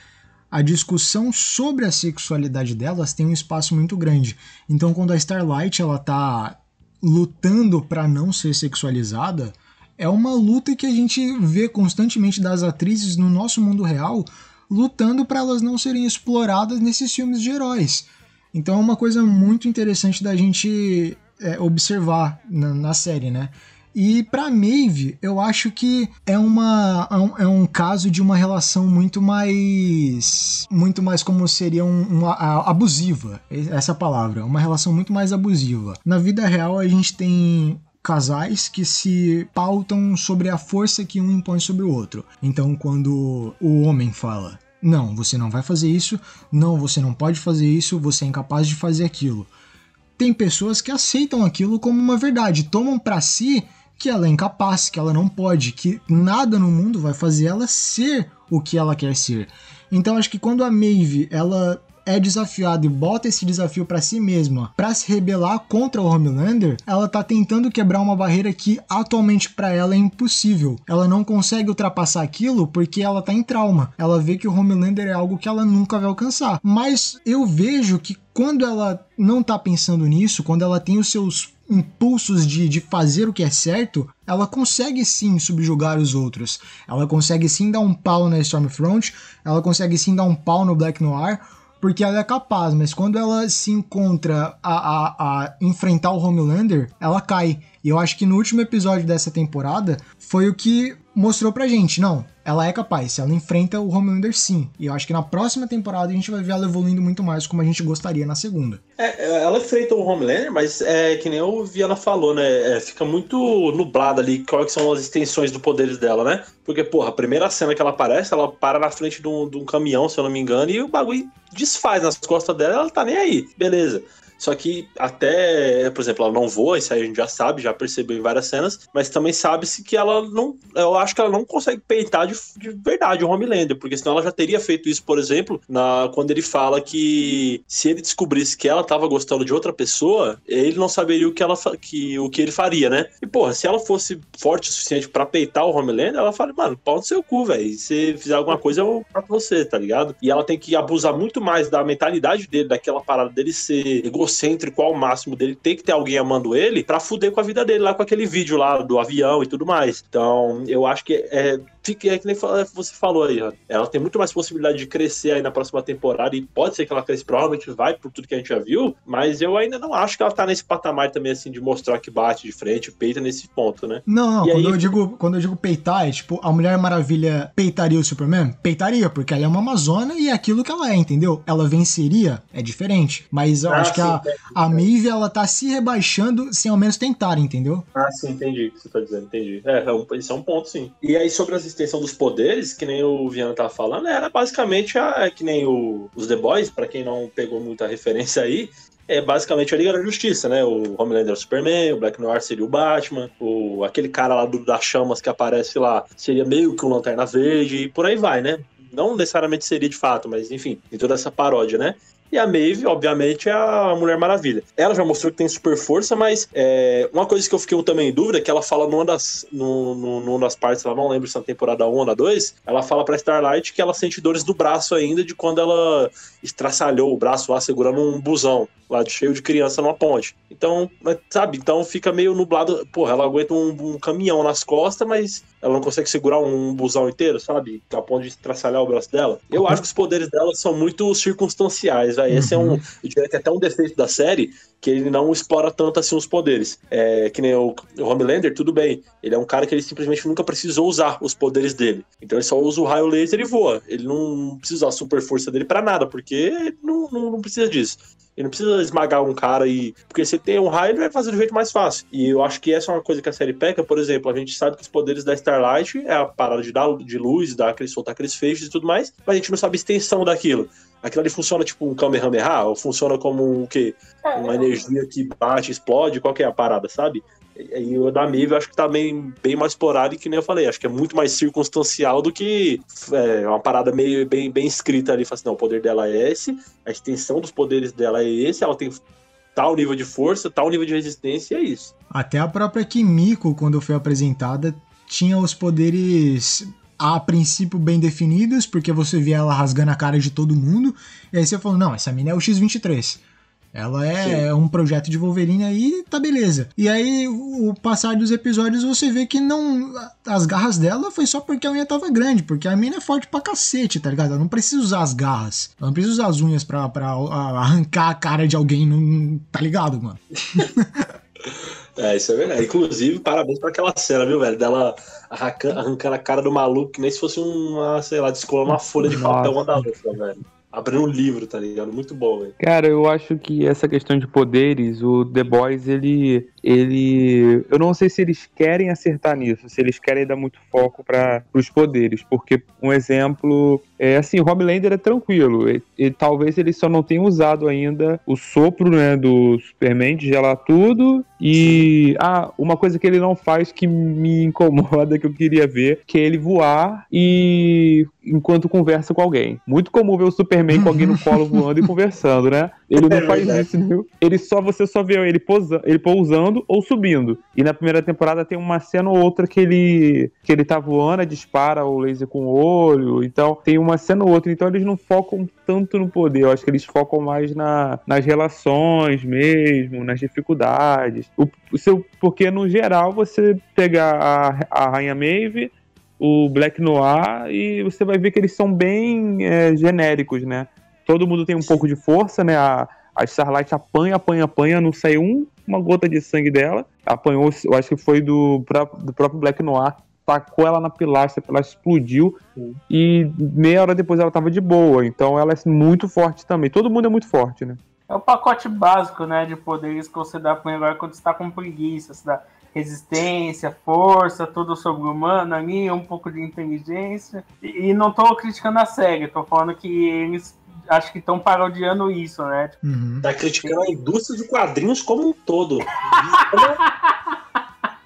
a discussão sobre a sexualidade delas tem um espaço muito grande. Então, quando a Starlight ela tá lutando para não ser sexualizada, é uma luta que a gente vê constantemente das atrizes no nosso mundo real lutando para elas não serem exploradas nesses filmes de heróis. Então, é uma coisa muito interessante da gente é, observar na, na série, né? E pra Maeve, eu acho que é uma é um, é um caso de uma relação muito mais muito mais como seria um, uma abusiva, essa palavra, uma relação muito mais abusiva. Na vida real a gente tem casais que se pautam sobre a força que um impõe sobre o outro. Então, quando o homem fala: "Não, você não vai fazer isso. Não, você não pode fazer isso. Você é incapaz de fazer aquilo." Tem pessoas que aceitam aquilo como uma verdade, tomam para si que ela é incapaz, que ela não pode, que nada no mundo vai fazer ela ser o que ela quer ser. Então acho que quando a Maeve ela é desafiada e bota esse desafio para si mesma para se rebelar contra o Homelander, ela tá tentando quebrar uma barreira que atualmente para ela é impossível. Ela não consegue ultrapassar aquilo porque ela tá em trauma. Ela vê que o Homelander é algo que ela nunca vai alcançar. Mas eu vejo que quando ela não tá pensando nisso, quando ela tem os seus impulsos de, de fazer o que é certo, ela consegue sim subjugar os outros. Ela consegue sim dar um pau na Stormfront, ela consegue sim dar um pau no Black Noir, porque ela é capaz, mas quando ela se encontra a, a, a enfrentar o Homelander, ela cai. E eu acho que no último episódio dessa temporada foi o que mostrou pra gente, não, ela é capaz, ela enfrenta o Homelander sim. E eu acho que na próxima temporada a gente vai ver ela evoluindo muito mais como a gente gostaria na segunda. É, é ela enfrenta o Homelander, mas é que nem o Viana falou, né? É, fica muito nublado ali quais são as extensões do poderes dela, né? Porque, porra, a primeira cena que ela aparece, ela para na frente de um, de um caminhão, se eu não me engano, e o bagulho desfaz nas costas dela, ela tá nem aí. Beleza. Só que até, por exemplo, ela não voa, isso aí a gente já sabe, já percebeu em várias cenas, mas também sabe-se que ela não. Eu acho que ela não consegue peitar de, de verdade o Homelander, porque senão ela já teria feito isso, por exemplo, na, quando ele fala que se ele descobrisse que ela tava gostando de outra pessoa, ele não saberia o que, ela, que, o que ele faria, né? E, porra, se ela fosse forte o suficiente para peitar o Homelander, ela fala, mano, pau no seu cu, velho. Se fizer alguma coisa, eu mato você, tá ligado? E ela tem que abusar muito mais da mentalidade dele, daquela parada dele ser egocêntrico egocêntrico ao máximo dele, tem que ter alguém amando ele para fuder com a vida dele lá com aquele vídeo lá do avião e tudo mais. Então, eu acho que é fique, é que nem você falou aí, ela tem muito mais possibilidade de crescer aí na próxima temporada e pode ser que ela cresça, provavelmente vai por tudo que a gente já viu, mas eu ainda não acho que ela tá nesse patamar também, assim, de mostrar que bate de frente, peita nesse ponto, né? Não, não, quando, aí... eu digo, quando eu digo peitar, é tipo, a Mulher Maravilha peitaria o Superman? Peitaria, porque ela é uma Amazona e é aquilo que ela é, entendeu? Ela venceria, é diferente, mas eu ah, acho sim, que a, a Maeve, ela tá se rebaixando sem ao menos tentar, entendeu? Ah, sim, entendi o que você tá dizendo, entendi. É, é um, isso é um ponto, sim. E aí, sobre as extensão dos poderes, que nem o Viana tava falando, era basicamente a, que nem o, os The Boys, para quem não pegou muita referência aí, é basicamente a Liga da Justiça, né? O Homelander é o Superman, o Black Noir seria o Batman, o, aquele cara lá do, das chamas que aparece lá seria meio que um Lanterna Verde, e por aí vai, né? Não necessariamente seria de fato, mas enfim, em toda essa paródia, né? E a Maeve, obviamente, é a Mulher Maravilha. Ela já mostrou que tem super força, mas é, uma coisa que eu fiquei também em dúvida é que ela fala numa das, no, no, numa das partes, ela não lembro se é na temporada 1 ou na 2, ela fala pra Starlight que ela sente dores do braço ainda de quando ela estraçalhou o braço lá segurando um busão lá de cheio de criança numa ponte. Então, sabe, então fica meio nublado. Porra, ela aguenta um, um caminhão nas costas, mas ela não consegue segurar um busão inteiro, sabe? A ponto de estraçalhar o braço dela. Eu acho que os poderes dela são muito circunstanciais, Esse é um. Uhum. Eu diria que é até um defeito da série, que ele não explora tanto assim os poderes. É, que nem o, o Homelander, tudo bem. Ele é um cara que ele simplesmente nunca precisou usar os poderes dele. Então ele só usa o raio laser e voa. Ele não precisa usar a super força dele para nada, porque não, não, não precisa disso. Ele não precisa esmagar um cara e. Porque se tem um raio, ele vai fazer do jeito mais fácil. E eu acho que essa é uma coisa que a série peca. Por exemplo, a gente sabe que os poderes da Starlight é a parada de dar de luz, dar soltar aqueles feixes e tudo mais, mas a gente não sabe a extensão daquilo. Aquilo ali funciona tipo um Kamehameha? Ou funciona como um quê? É, uma energia que bate, explode? Qual que é a parada, sabe? E o da Maeve eu acho que tá bem, bem mais explorado e que nem eu falei, acho que é muito mais circunstancial do que é, uma parada meio bem, bem escrita ali, fala assim, não, o poder dela é esse, a extensão dos poderes dela é esse, ela tem tal nível de força, tal nível de resistência, e é isso. Até a própria Kimiko, quando foi apresentada, tinha os poderes a princípio bem definidos, porque você via ela rasgando a cara de todo mundo, e aí você falou, não, essa mina é o X-23. Ela é Sim. um projeto de Wolverine aí, tá beleza. E aí, o passar dos episódios, você vê que não. As garras dela foi só porque a unha tava grande, porque a mina é forte pra cacete, tá ligado? Ela não precisa usar as garras. Ela não precisa usar as unhas pra, pra arrancar a cara de alguém, não, tá ligado, mano? É, isso é verdade. Inclusive, parabéns pra aquela cena, viu, velho? Dela arrancando a cara do maluco, que nem se fosse uma, sei lá, descolar uma folha de papel uma da outra, velho abrindo um livro, tá ligado? Muito bom, velho. Cara, eu acho que essa questão de poderes, o The Boys, ele. ele eu não sei se eles querem acertar nisso, se eles querem dar muito foco para os poderes, porque um exemplo é assim, o Homelander é tranquilo, e, e, talvez ele só não tenha usado ainda o sopro, né, do Superman de gelar tudo e ah, uma coisa que ele não faz que me incomoda que eu queria ver, que é ele voar e enquanto conversa com alguém. Muito comum ver o Superman com alguém no colo voando e conversando, né? Ele não é faz isso, né? Ele só você só vê ele, ele pousando ou subindo. E na primeira temporada tem uma cena ou outra que ele que ele tá voando, dispara o laser com o olho. Então tem uma cena ou outra. Então eles não focam tanto no poder. Eu acho que eles focam mais na, nas relações mesmo, nas dificuldades. O, o seu, porque no geral você pegar a, a Rainha Maeve o Black Noir e você vai ver que eles são bem é, genéricos, né? Todo mundo tem um pouco de força, né? A, a Starlight apanha, apanha, apanha, não sai um, uma gota de sangue dela. Apanhou, eu acho que foi do, do próprio Black Noir. Tacou ela na pilastra, a pilastra explodiu Sim. e meia hora depois ela tava de boa. Então ela é muito forte também. Todo mundo é muito forte, né? É o pacote básico, né, de poderes que você dá para agora quando está com preguiça. Você dá resistência, força, tudo sobre-humano ali, um pouco de inteligência. E, e não estou criticando a série, estou falando que eles acho que estão parodiando isso, né? Uhum. Tá criticando a indústria de quadrinhos como um todo.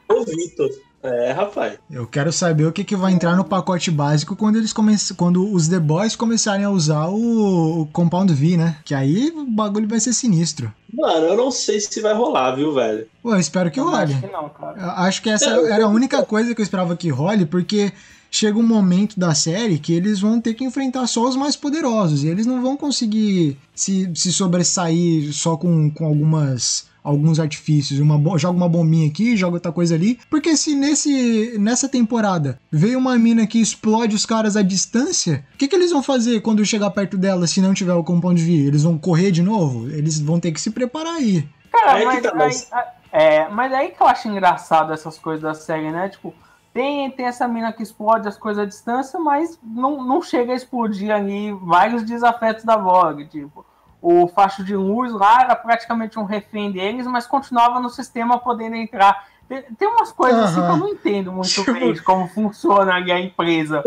Ô, Vitor. É, rapaz. Eu quero saber o que, que vai entrar no pacote básico quando eles comecem, quando os The Boys começarem a usar o, o Compound V, né? Que aí o bagulho vai ser sinistro. Mano, eu não sei se vai rolar, viu, velho? Pô, eu espero que role. Acho que não, cara. Eu acho que essa é, era a única coisa que eu esperava que role, porque chega um momento da série que eles vão ter que enfrentar só os mais poderosos e eles não vão conseguir se, se sobressair só com, com algumas alguns artifícios, uma joga uma bombinha aqui, joga outra coisa ali, porque se nesse nessa temporada veio uma mina que explode os caras à distância, o que, que eles vão fazer quando chegar perto dela se não tiver o compound V? Eles vão correr de novo? Eles vão ter que se preparar aí. Cara, é mas, tá, mas... Aí, é, mas aí que eu acho engraçado essas coisas da série, né? Tipo, tem, tem essa mina que explode as coisas à distância, mas não, não chega a explodir ali vários desafetos da Vogue, tipo o facho de luz lá era praticamente um refém deles, mas continuava no sistema podendo entrar. Tem, tem umas coisas uhum. assim que eu não entendo muito tipo... bem de como funciona ali a empresa.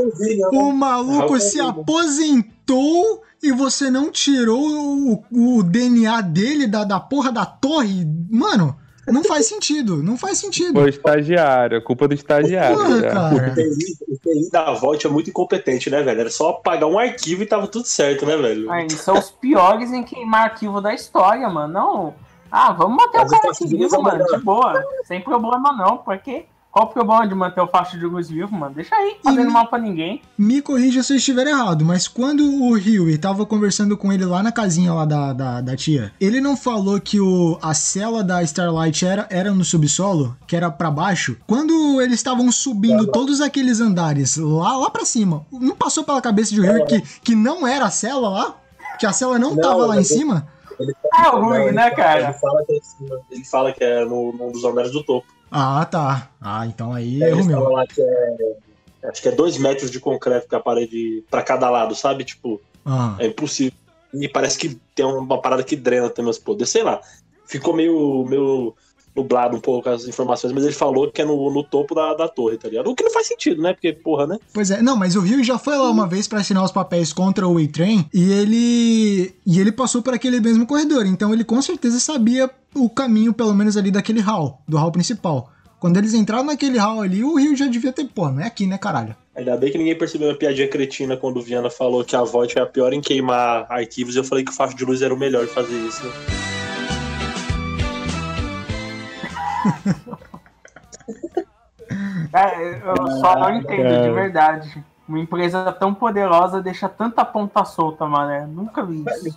O maluco se aposentou e você não tirou o, o DNA dele da, da porra da torre. Mano, não faz sentido, não faz sentido. Foi estagiário, culpa do estagiário. Porra, cara. O TI, o TI da Volt é muito incompetente, né, velho? Era só apagar um arquivo e tava tudo certo, né, velho? Aí, são os piores em queimar arquivo da história, mano. Não. Ah, vamos manter Mas o cara aqui vivo, mano, de boa. Sem problema não, porque qual o problema de manter o faixa de luz vivo, mano? Deixa aí, fazendo mal pra ninguém. Me corrija se eu estiver errado, mas quando o Huey tava conversando com ele lá na casinha lá da, da, da, tia, ele não falou que o, a cela da Starlight era, era no subsolo, que era para baixo? Quando eles estavam subindo todos aqueles andares lá, lá para cima, não passou pela cabeça de Huey que, que não era a cela lá? Que a cela não, não tava lá em cima? Ele, é ruim, né, cara? Ele fala que é, ele fala que é no, num dos andares do topo. Ah, tá. Ah, então aí é, erro meu. Lá que é, acho que é dois metros de concreto que a parede para cada lado, sabe? Tipo, ah. é impossível. E parece que tem uma parada que drena também os poderes. Sei lá. Ficou meio, meio nublado um pouco as informações, mas ele falou que é no, no topo da, da torre, tá ligado? O que não faz sentido, né? Porque, porra, né? Pois é, não, mas o Rio já foi lá uma vez para assinar os papéis contra o A-Train e ele. E ele passou por aquele mesmo corredor, então ele com certeza sabia o caminho, pelo menos ali daquele hall, do hall principal. Quando eles entraram naquele hall ali, o Rio já devia ter, pô, não é aqui, né, caralho? Ainda bem que ninguém percebeu a piadinha cretina quando o Viana falou que a Voight é a pior em queimar arquivos. Eu falei que o facho de luz era o melhor em fazer isso. Né? É, eu só não entendo, de verdade. Uma empresa tão poderosa deixa tanta ponta solta, mano. Nunca vi isso.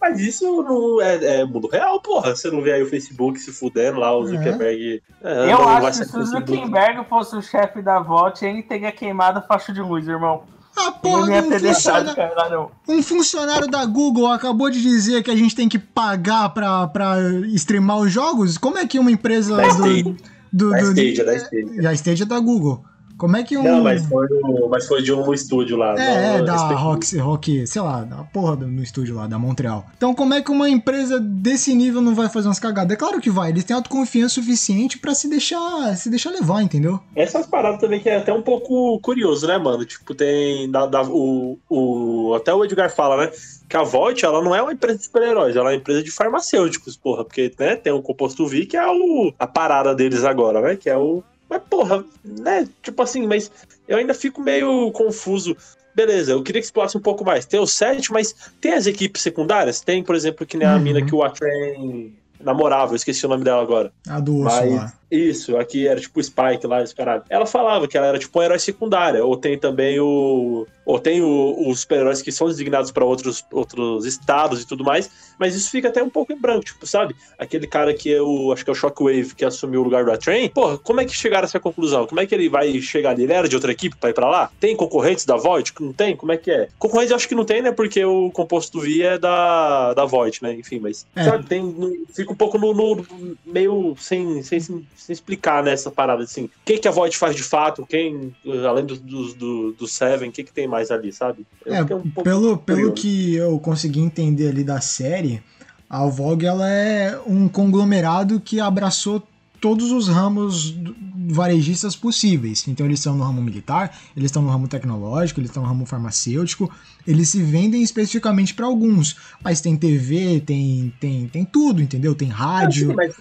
Mas isso não é, é, mundo real, porra. Você não vê aí o Facebook se fudendo lá, o Zuckerberg. É, eu acho que se o Zuckerberg fosse o chefe da VOT, ele teria queimado a faixa de luz, irmão. A Eu porra não de ia um ter deixado funcionário, não. um funcionário da Google acabou de dizer que a gente tem que pagar pra, pra streamar os jogos? Como é que uma empresa Da do, Stadia. do, Da do- Stadia, da Stadia. E a Stadia é da Google. Como é que um. Não, mas foi, mas foi de um estúdio lá. É, é, da Rock, Rock, sei lá, da porra do, no estúdio lá, da Montreal. Então, como é que uma empresa desse nível não vai fazer umas cagadas? É claro que vai, eles têm autoconfiança suficiente pra se deixar, se deixar levar, entendeu? Essas paradas também que é até um pouco curioso, né, mano? Tipo, tem. Da, da- o, o, até o Edgar fala, né? Que a Volt, ela não é uma empresa de super-heróis, ela é uma empresa de farmacêuticos, porra. Porque, né, tem o composto V, que é o, a parada deles agora, né? Que é o. Mas, porra, né? Tipo assim, mas eu ainda fico meio confuso. Beleza, eu queria que explorasse um pouco mais. Tem o set, mas tem as equipes secundárias? Tem, por exemplo, que nem a Uhum. mina que o Atren namorava, eu esqueci o nome dela agora. A do osso Mas- lá. Isso, aqui era tipo o Spike lá, esse caralho. Ela falava que ela era tipo um herói secundária. Ou tem também o. Ou tem os super-heróis que são designados pra outros, outros estados e tudo mais. Mas isso fica até um pouco em branco, tipo, sabe? Aquele cara que é o. Acho que é o Shockwave que assumiu o lugar do Train. Porra, como é que chegaram a essa conclusão? Como é que ele vai chegar ali? Ele era de outra equipe pra ir pra lá? Tem concorrentes da Void? Não tem? Como é que é? Concorrentes eu acho que não tem, né? Porque o composto do V é da, da Void, né? Enfim, mas. É. Sabe, tem. fica um pouco no. no- meio sem, sem, sem explicar, né? Essa parada assim. O que, que a Void faz de fato? Quem, além do, do, do, do Seven, o que, que tem mais ali, sabe? Eu É, fiquei um pelo, pelo que eu consegui entender ali da série, a Vogue ela é um conglomerado que abraçou todos os ramos varejistas possíveis. Então eles estão no ramo militar, eles estão no ramo tecnológico, eles estão no ramo farmacêutico. Eles se vendem especificamente para alguns, mas tem TV, tem tem tem tudo, entendeu? Tem rádio. Sim, mas,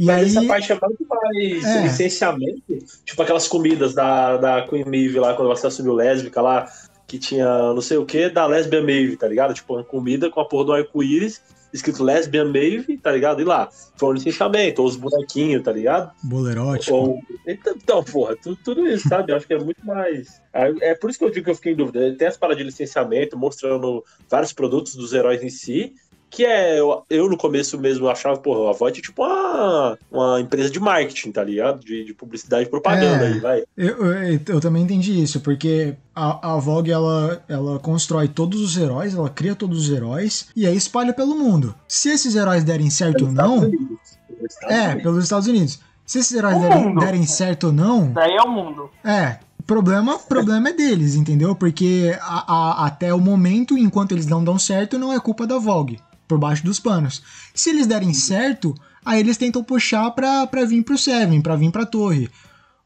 e mas aí essa parte é muito mais É. licenciamento. Tipo aquelas comidas da, da Queen Maeve lá, quando você assumiu lésbica lá, que tinha não sei o que, da Lesbian Maeve, tá ligado? Tipo, uma comida com a porra do arco-íris, escrito Lesbian Maeve, tá ligado? E lá, foi um licenciamento, ou os bonequinhos, tá ligado? bolerótico. Ou... Então, então, porra, tudo, tudo isso, sabe? Eu acho que é muito mais. É é por isso que eu digo que eu fiquei em dúvida. Tem as paradas de licenciamento, mostrando vários produtos dos heróis em si. Que é, eu, eu no começo mesmo achava, porra, a Void é tipo uma, uma empresa de marketing, tá ligado? De, de publicidade e propaganda É. aí, vai. Eu, eu, eu também entendi isso, porque a, a Vogue ela, ela constrói todos os heróis, ela cria todos os heróis e aí espalha pelo mundo. Se esses heróis derem certo ou não, é, pelos Estados Unidos. Se esses heróis derem, derem certo ou não, Daí é o mundo. é. Problema, problema é deles, entendeu? Porque a- a- até o momento, enquanto eles não dão certo, não é culpa da Vogue, por baixo dos panos. Se eles derem certo, aí eles tentam puxar pra, pra vir pro Seven, pra vir pra torre.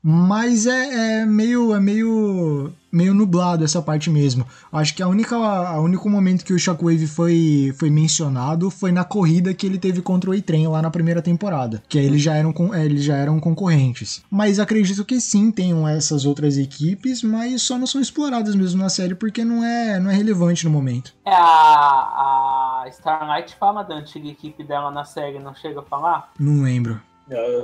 Mas é, é meio é meio meio nublado essa parte mesmo. Acho que a única a único momento que o Shockwave foi foi mencionado foi na corrida que ele teve contra o E-Train lá na primeira temporada, que aí eles já eram eles já eram concorrentes. Mas acredito que sim, tenham essas outras equipes, mas só não são exploradas mesmo na série porque não é não é relevante no momento. É, a, a Starlight fala da antiga equipe dela na série, não chega a falar? Não lembro.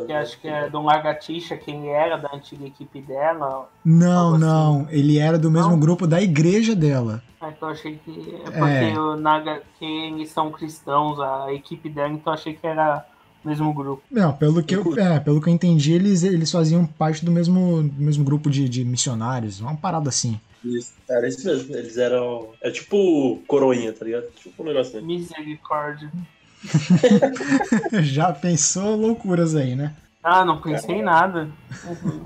Que acho que é do Largatixa, quem era da antiga equipe dela. Não, assim. não, ele era do mesmo Não? grupo da igreja dela. Ah, Então achei que. É porque É. o Naga, que eles são cristãos, a equipe dela, então eu achei que era o mesmo grupo. Não, pelo que eu, é, pelo que eu entendi, eles, eles faziam parte do mesmo, do mesmo grupo de, de missionários, uma parada assim. Isso, era isso mesmo. Eles eram. É tipo coroinha, tá ligado? Tipo um negócio assim. Misericórdia. Já pensou loucuras aí, né? Ah, não pensei em nada. Uhum.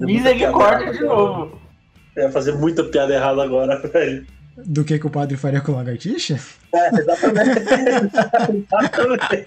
Misericórdia piada de novo. agora. É fazer muita piada errada agora, velho. Do que, que o padre faria com lagartixa? É, exatamente. exatamente.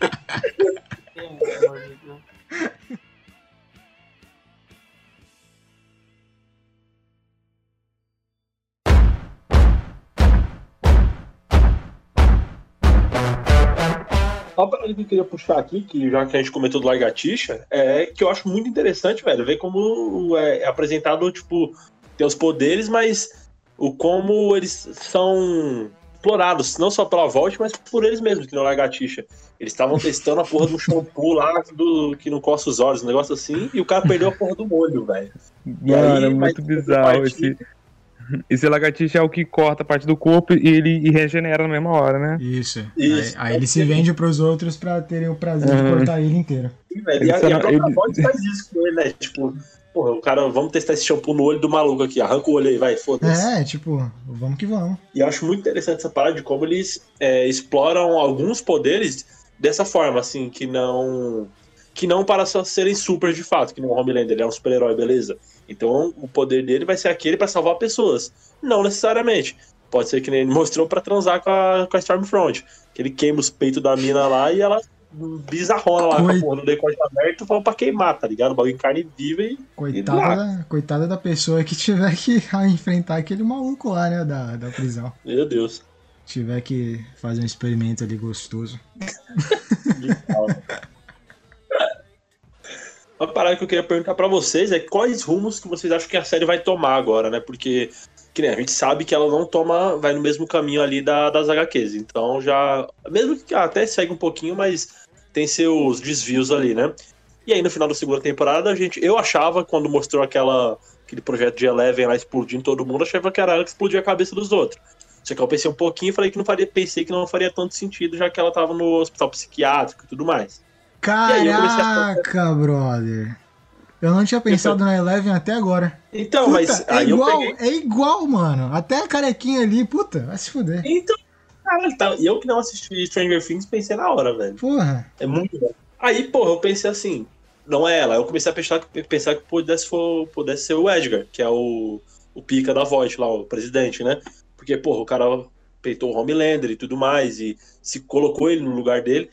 Uma parada que eu queria puxar aqui, que já que a gente comentou do Largatixa, é que eu acho muito interessante, velho, ver como é apresentado, tipo, tem os poderes, mas o como eles são explorados, não só pela Volt, mas por eles mesmos, que no Largatixa. Eles estavam testando a porra do shampoo lá do, que não coça os olhos, um negócio assim, e o cara perdeu a porra do molho, velho. Mano, é muito bizarro. Esse, esse lagartixa é o que corta a parte do corpo e ele e regenera na mesma hora, né? Isso. Isso. Aí, aí ele se vende pros outros pra terem o prazer de Uhum. cortar ele inteiro. Sim, velho. E a, e a própria ele- faz isso com ele, né? Tipo, Porra, o cara, vamos testar esse shampoo no olho do maluco aqui, arranca o olho aí, vai, foda-se. É, tipo, vamos que vamos. E eu acho muito interessante essa parada de como eles é, exploram alguns poderes dessa forma, assim, que não. Que não para só serem super de fato, que no Homelander ele é um super-herói, beleza. Então o poder dele vai ser aquele para salvar pessoas. Não necessariamente. Pode ser que nem ele mostrou para transar com a, com a Stormfront. Que ele queima os peitos da mina lá e ela bizarrona lá, Coi- com a porra no decote aberto, falando pra queimar, tá ligado? O bagulho em carne viva e. Coitada, da, coitada da pessoa que tiver que enfrentar aquele maluco lá, né, da, da prisão. Meu Deus. Tiver que fazer um experimento ali gostoso. Uma parada que eu queria perguntar pra vocês é quais rumos que vocês acham que a série vai tomar agora, né? Porque que a gente sabe que ela não toma, vai no mesmo caminho ali da, das HQs. Então já. Mesmo que até segue um pouquinho, mas tem seus desvios ali, né? E aí no final da segunda temporada, a gente. Eu achava, quando mostrou aquela, aquele projeto de Eleven lá explodindo todo mundo, achava que era ela que explodia a cabeça dos outros. Só que eu pensei um pouquinho e falei que não faria, pensei que não faria tanto sentido, já que ela tava no hospital psiquiátrico e tudo mais. Eu comecei a- Caraca, brother. Eu não tinha pensado na Eleven até agora. Então, Puta, mas é igual, peguei. é igual, mano. Até a carequinha ali, puta, vai se fuder. Então, caralho, tá. Eu que não assisti Stranger Things pensei na hora, velho. Porra. É muito bom. Aí, porra, eu pensei assim, não é ela. Eu comecei a pensar, pensar que pudesse, for, pudesse ser o Edgar, que é o, o pica da Voight lá, o presidente, né? Porque, porra, o cara peitou o Homelander e tudo mais, e se colocou ele no lugar dele.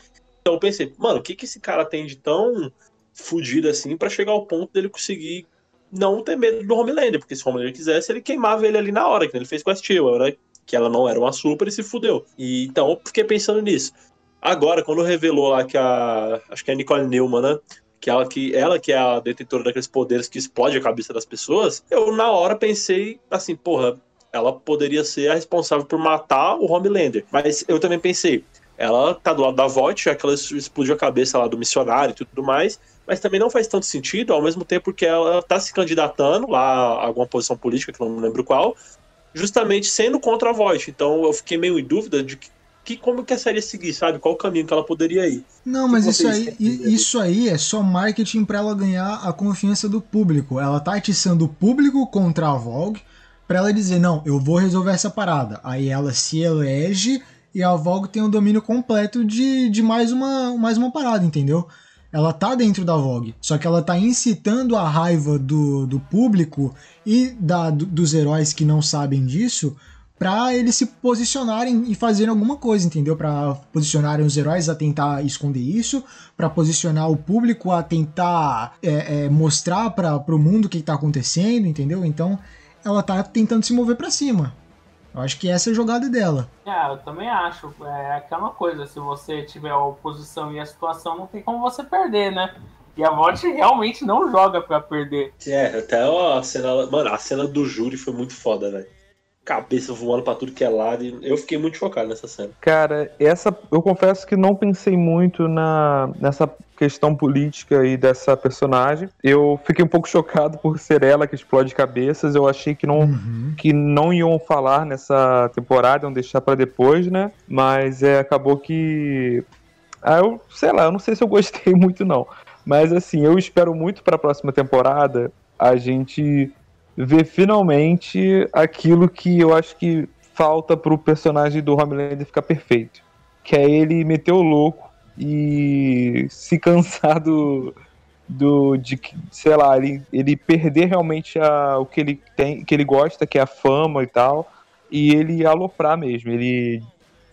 Então eu pensei, mano, o que que esse cara tem de tão fudido assim pra chegar ao ponto dele conseguir não ter medo do Homelander? Porque se o Homelander quisesse, ele queimava ele ali na hora, que ele fez com a Steel, né? Que ela não era uma super e se fudeu. E, então eu fiquei pensando nisso. Agora, quando revelou lá que a. Acho que é a Nicole Neumann, né? Que ela, que ela que é a detentora daqueles poderes que explode a cabeça das pessoas, eu na hora pensei assim, porra, ela poderia ser a responsável por matar o Homelander. Mas eu também pensei, ela tá do lado da Voight, já que ela explodiu a cabeça lá do missionário e tudo mais, mas também não faz tanto sentido, ao mesmo tempo que ela tá se candidatando lá a alguma posição política, que eu não lembro qual, justamente sendo contra a Voight. Então eu fiquei meio em dúvida de que, que como que a série seguir, sabe? Qual o caminho que ela poderia ir. Não, mas que isso aí, isso aí é só marketing pra ela ganhar a confiança do público. Ela tá atiçando o público contra a Vogue pra ela dizer, não, eu vou resolver essa parada. Aí ela se elege e a Vogue tem o domínio completo de, de mais, uma, mais uma parada, entendeu? Ela tá dentro da Vogue, só que ela tá incitando a raiva do, do público e da, do- dos heróis que não sabem disso pra eles se posicionarem e fazerem alguma coisa, entendeu? Pra posicionarem os heróis a tentar esconder isso, pra posicionar o público a tentar é, é, mostrar para pro mundo o que tá acontecendo, entendeu? Então ela tá tentando se mover pra cima. Eu acho que essa é a jogada dela. É, eu também acho. É aquela coisa, se você tiver a oposição e a situação, não tem como você perder, né? E a Vote realmente não joga pra perder. É, até a cena. Mano, a cena do júri foi muito foda, velho. Cabeça voando pra tudo que é lado. e Eu fiquei muito chocado nessa cena. Cara, essa eu confesso que não pensei muito na, nessa questão política e dessa personagem. Eu fiquei um pouco chocado por ser ela que explode cabeças. Eu achei que não, Uhum. que não iam falar nessa temporada, iam deixar pra depois, né? Mas é, acabou que. Ah, eu sei lá, eu não sei se eu gostei muito, não. Mas assim, eu espero muito pra próxima temporada a gente ver finalmente aquilo que eu acho que falta pro personagem do Homelander ficar perfeito. Que é ele meter o louco e se cansar do. do de sei lá, ele, ele perder realmente a, o que ele tem, que ele gosta, que é a fama e tal, e ele aloprar mesmo, ele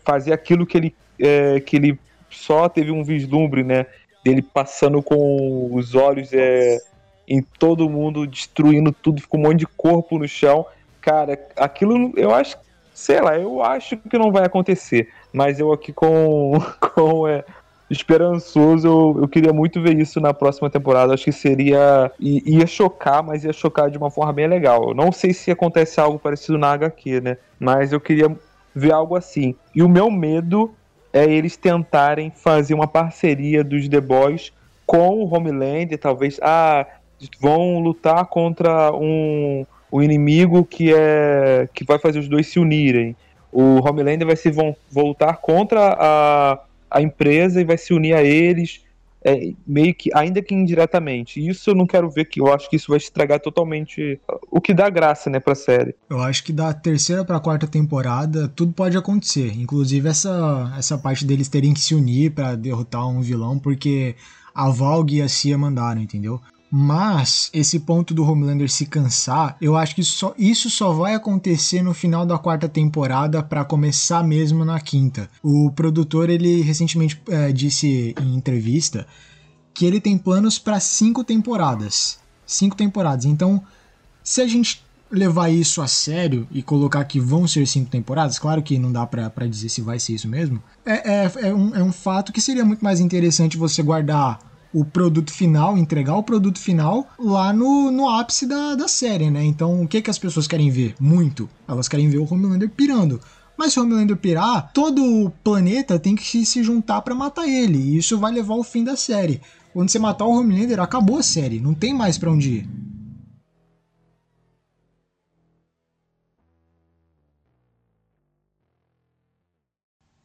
fazer aquilo que ele, é, que ele só teve um vislumbre, né? Dele passando com os olhos é, em todo mundo, destruindo tudo, ficou um monte de corpo no chão. Cara, aquilo eu acho, sei lá, eu acho que não vai acontecer. Mas eu aqui com, com é, esperançoso, eu, eu queria muito ver isso na próxima temporada. Acho que seria. ia chocar, mas ia chocar de uma forma bem legal. Não sei se acontece algo parecido na HQ, né? Mas eu queria ver algo assim. E o meu medo é eles tentarem fazer uma parceria dos The Boys com o Homelander, talvez. Ah, vão lutar contra um, um inimigo que é que vai fazer os dois se unirem. O Homelander vai se voltar contra a, a empresa e vai se unir a eles. é, meio que, ainda que indiretamente. Isso eu não quero ver que eu acho que isso vai estragar totalmente o que dá graça, né, pra série. Eu acho que da terceira pra quarta temporada tudo pode acontecer. Inclusive essa, essa parte deles terem que se unir para derrotar um vilão, porque a Valg e a Cia mandaram, entendeu? Mas esse ponto do Homelander se cansar, eu acho que só, isso só vai acontecer no final da quarta temporada para começar mesmo na quinta. O produtor ele recentemente é, disse em entrevista que ele tem planos para cinco temporadas, cinco temporadas. Então, se a gente levar isso a sério e colocar que vão ser cinco temporadas, claro que não dá para dizer se vai ser isso mesmo, é, é, é, um, é um fato que seria muito mais interessante você guardar o produto final, entregar o produto final lá no, no ápice da, da série, né? Então, o que, que as pessoas querem ver? Muito. Elas querem ver o Homelander pirando. Mas se o Homelander pirar, todo o planeta tem que se juntar para matar ele. E isso vai levar ao fim da série. Quando você matar o Homelander, acabou a série. Não tem mais para onde ir.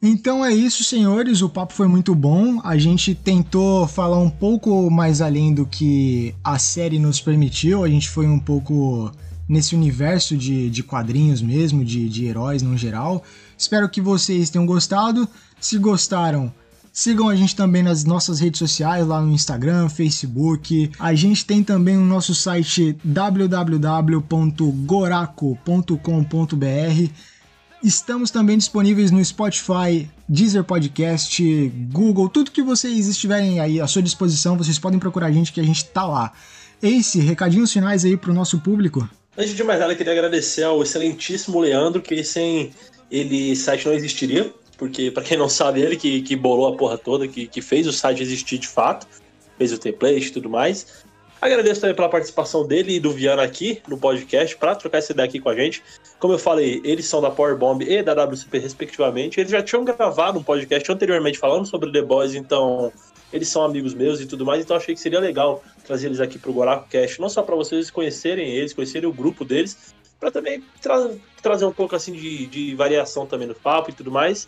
Então é isso, senhores. O papo foi muito bom. A gente tentou falar um pouco mais além do que a série nos permitiu. A gente foi um pouco nesse universo de, de quadrinhos mesmo, de, de heróis no geral. Espero que vocês tenham gostado. Se gostaram, Sigam a gente também nas nossas redes sociais, lá no Instagram, Facebook. A gente tem também o nosso site www.goraco.com.br. Estamos também disponíveis no Spotify, Deezer Podcast, Google, tudo que vocês estiverem aí à sua disposição, vocês podem procurar a gente que a gente tá lá. Ace, recadinhos finais aí pro nosso público. Antes de mais nada, eu queria agradecer ao excelentíssimo Leandro, que sem ele site não existiria, porque para quem não sabe, ele que, que bolou a porra toda, que, que fez o site existir de fato, fez o template e tudo mais. Agradeço também pela participação dele e do Viana aqui no podcast para trocar essa ideia aqui com a gente. Como eu falei, eles são da Power Bomb e da WCP, respectivamente. Eles já tinham gravado um podcast anteriormente falando sobre The Boys, então eles são amigos meus e tudo mais. Então achei que seria legal trazer eles aqui para o Goraco Cast, não só para vocês conhecerem eles, conhecerem o grupo deles, para também tra trazer um pouco assim de, de variação também no papo e tudo mais.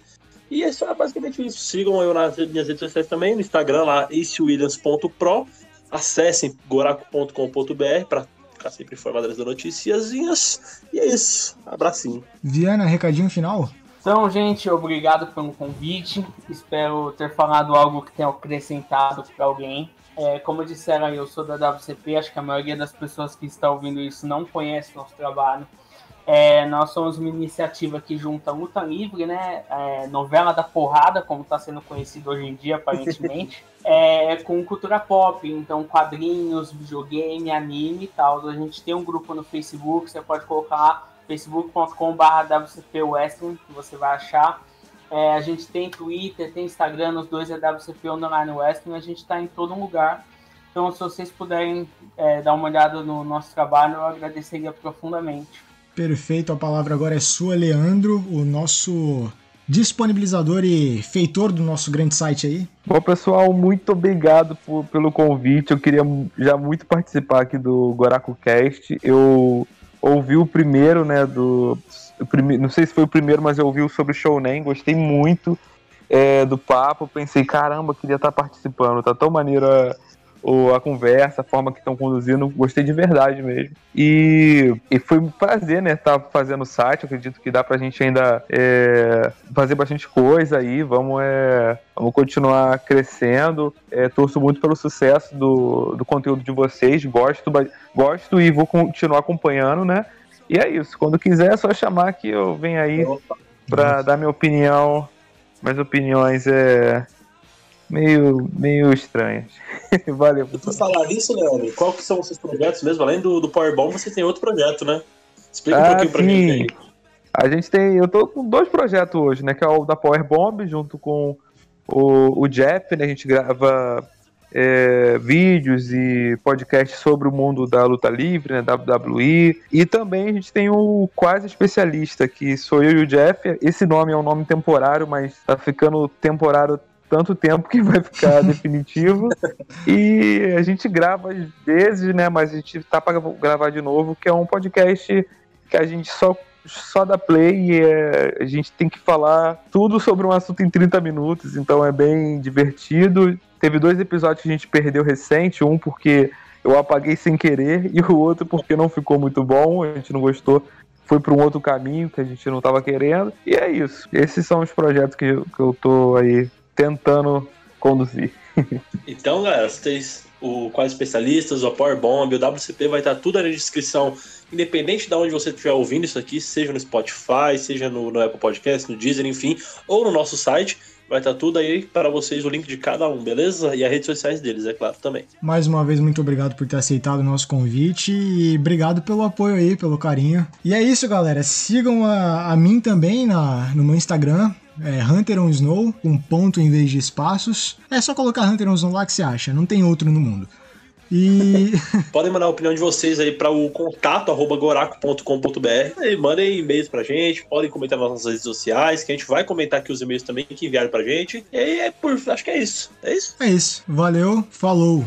E é só basicamente isso. Sigam eu nas minhas redes sociais também, no Instagram lá, acewilliams.pro Acessem goraco.com.br para ficar sempre informado das notícias. E é isso. Abracinho. Viana, recadinho final? Então, gente, obrigado pelo convite. Espero ter falado algo que tenha acrescentado para alguém. É, como disseram aí, eu sou da WCP, acho que a maioria das pessoas que estão ouvindo isso não conhece nosso trabalho. É, nós somos uma iniciativa que junta luta livre, né? É, novela da porrada, como está sendo conhecido hoje em dia, aparentemente, é, com cultura pop, então quadrinhos, videogame, anime e tal. A gente tem um grupo no Facebook, você pode colocar facebook.com.br WCP que você vai achar. É, a gente tem Twitter, tem Instagram, os dois é WCP Online Western, a gente está em todo lugar. Então, se vocês puderem é, dar uma olhada no nosso trabalho, eu agradeceria profundamente. Perfeito, a palavra agora é sua, Leandro, o nosso disponibilizador e feitor do nosso grande site aí. Bom, pessoal, muito obrigado por, pelo convite. Eu queria já muito participar aqui do Goraku Cast. Eu ouvi o primeiro, né, do não sei se foi o primeiro, mas eu ouvi o sobre Shounen, gostei muito é, do papo, pensei, caramba, queria estar participando, tá tão maneira ou a conversa, a forma que estão conduzindo, gostei de verdade mesmo. E, e foi um prazer, né, estar tá fazendo o site. acredito que dá pra gente ainda é, fazer bastante coisa aí. Vamos, é, vamos continuar crescendo. É, torço muito pelo sucesso do, do conteúdo de vocês. Gosto, gosto e vou continuar acompanhando, né? E é isso. Quando quiser, é só chamar que eu venho aí para dar minha opinião. Minhas opiniões é meio, meio estranhas. Valeu. Por falar nisso, Leandro, qual que são os seus projetos mesmo? Além do, do Powerbomb, você tem outro projeto, né? Explica um ah, pouquinho pra sim. mim aí. A gente tem. Eu tô com dois projetos hoje, né? Que é o da Powerbomb, junto com o, o Jeff, né? A gente grava é, vídeos e podcasts sobre o mundo da luta livre, né, WWE. E também a gente tem o Quase Especialista, que sou eu e o Jeff. Esse nome é um nome temporário, mas tá ficando temporário tanto tempo que vai ficar definitivo. E a gente grava às vezes, né? Mas a gente tá para gravar de novo, que é um podcast que a gente só só dá play e é, a gente tem que falar tudo sobre um assunto em 30 minutos, então é bem divertido. Teve dois episódios que a gente perdeu recente, um porque eu apaguei sem querer e o outro porque não ficou muito bom, a gente não gostou foi para um outro caminho que a gente não estava querendo. E é isso. Esses são os projetos que, eu, que eu tô aí tentando conduzir. então, galera, vocês, o Quais Especialistas, o Power Bomb, o WCP vai estar tudo na descrição, independente de onde você estiver ouvindo isso aqui, seja no Spotify, seja no, no Apple Podcast, no Deezer, enfim, ou no nosso site. Vai estar tudo aí para vocês, o link de cada um, beleza? E as redes sociais deles, é claro, também. Mais uma vez, muito obrigado por ter aceitado o nosso convite e obrigado pelo apoio aí, pelo carinho. E é isso, galera. Sigam a, a mim também na, no meu Instagram, é Hunter on Snow, com ponto em vez de espaços. É só colocar Hunter on Snow lá que você acha, não tem outro no mundo. E. Podem mandar a opinião de vocês aí para o contato arroba goraco.com.br. Né? Mandem e-mails pra gente, podem comentar nas nossas redes sociais, que a gente vai comentar aqui os e-mails também que enviaram pra gente. E aí é por. Acho que é isso. É isso? É isso. Valeu, falou.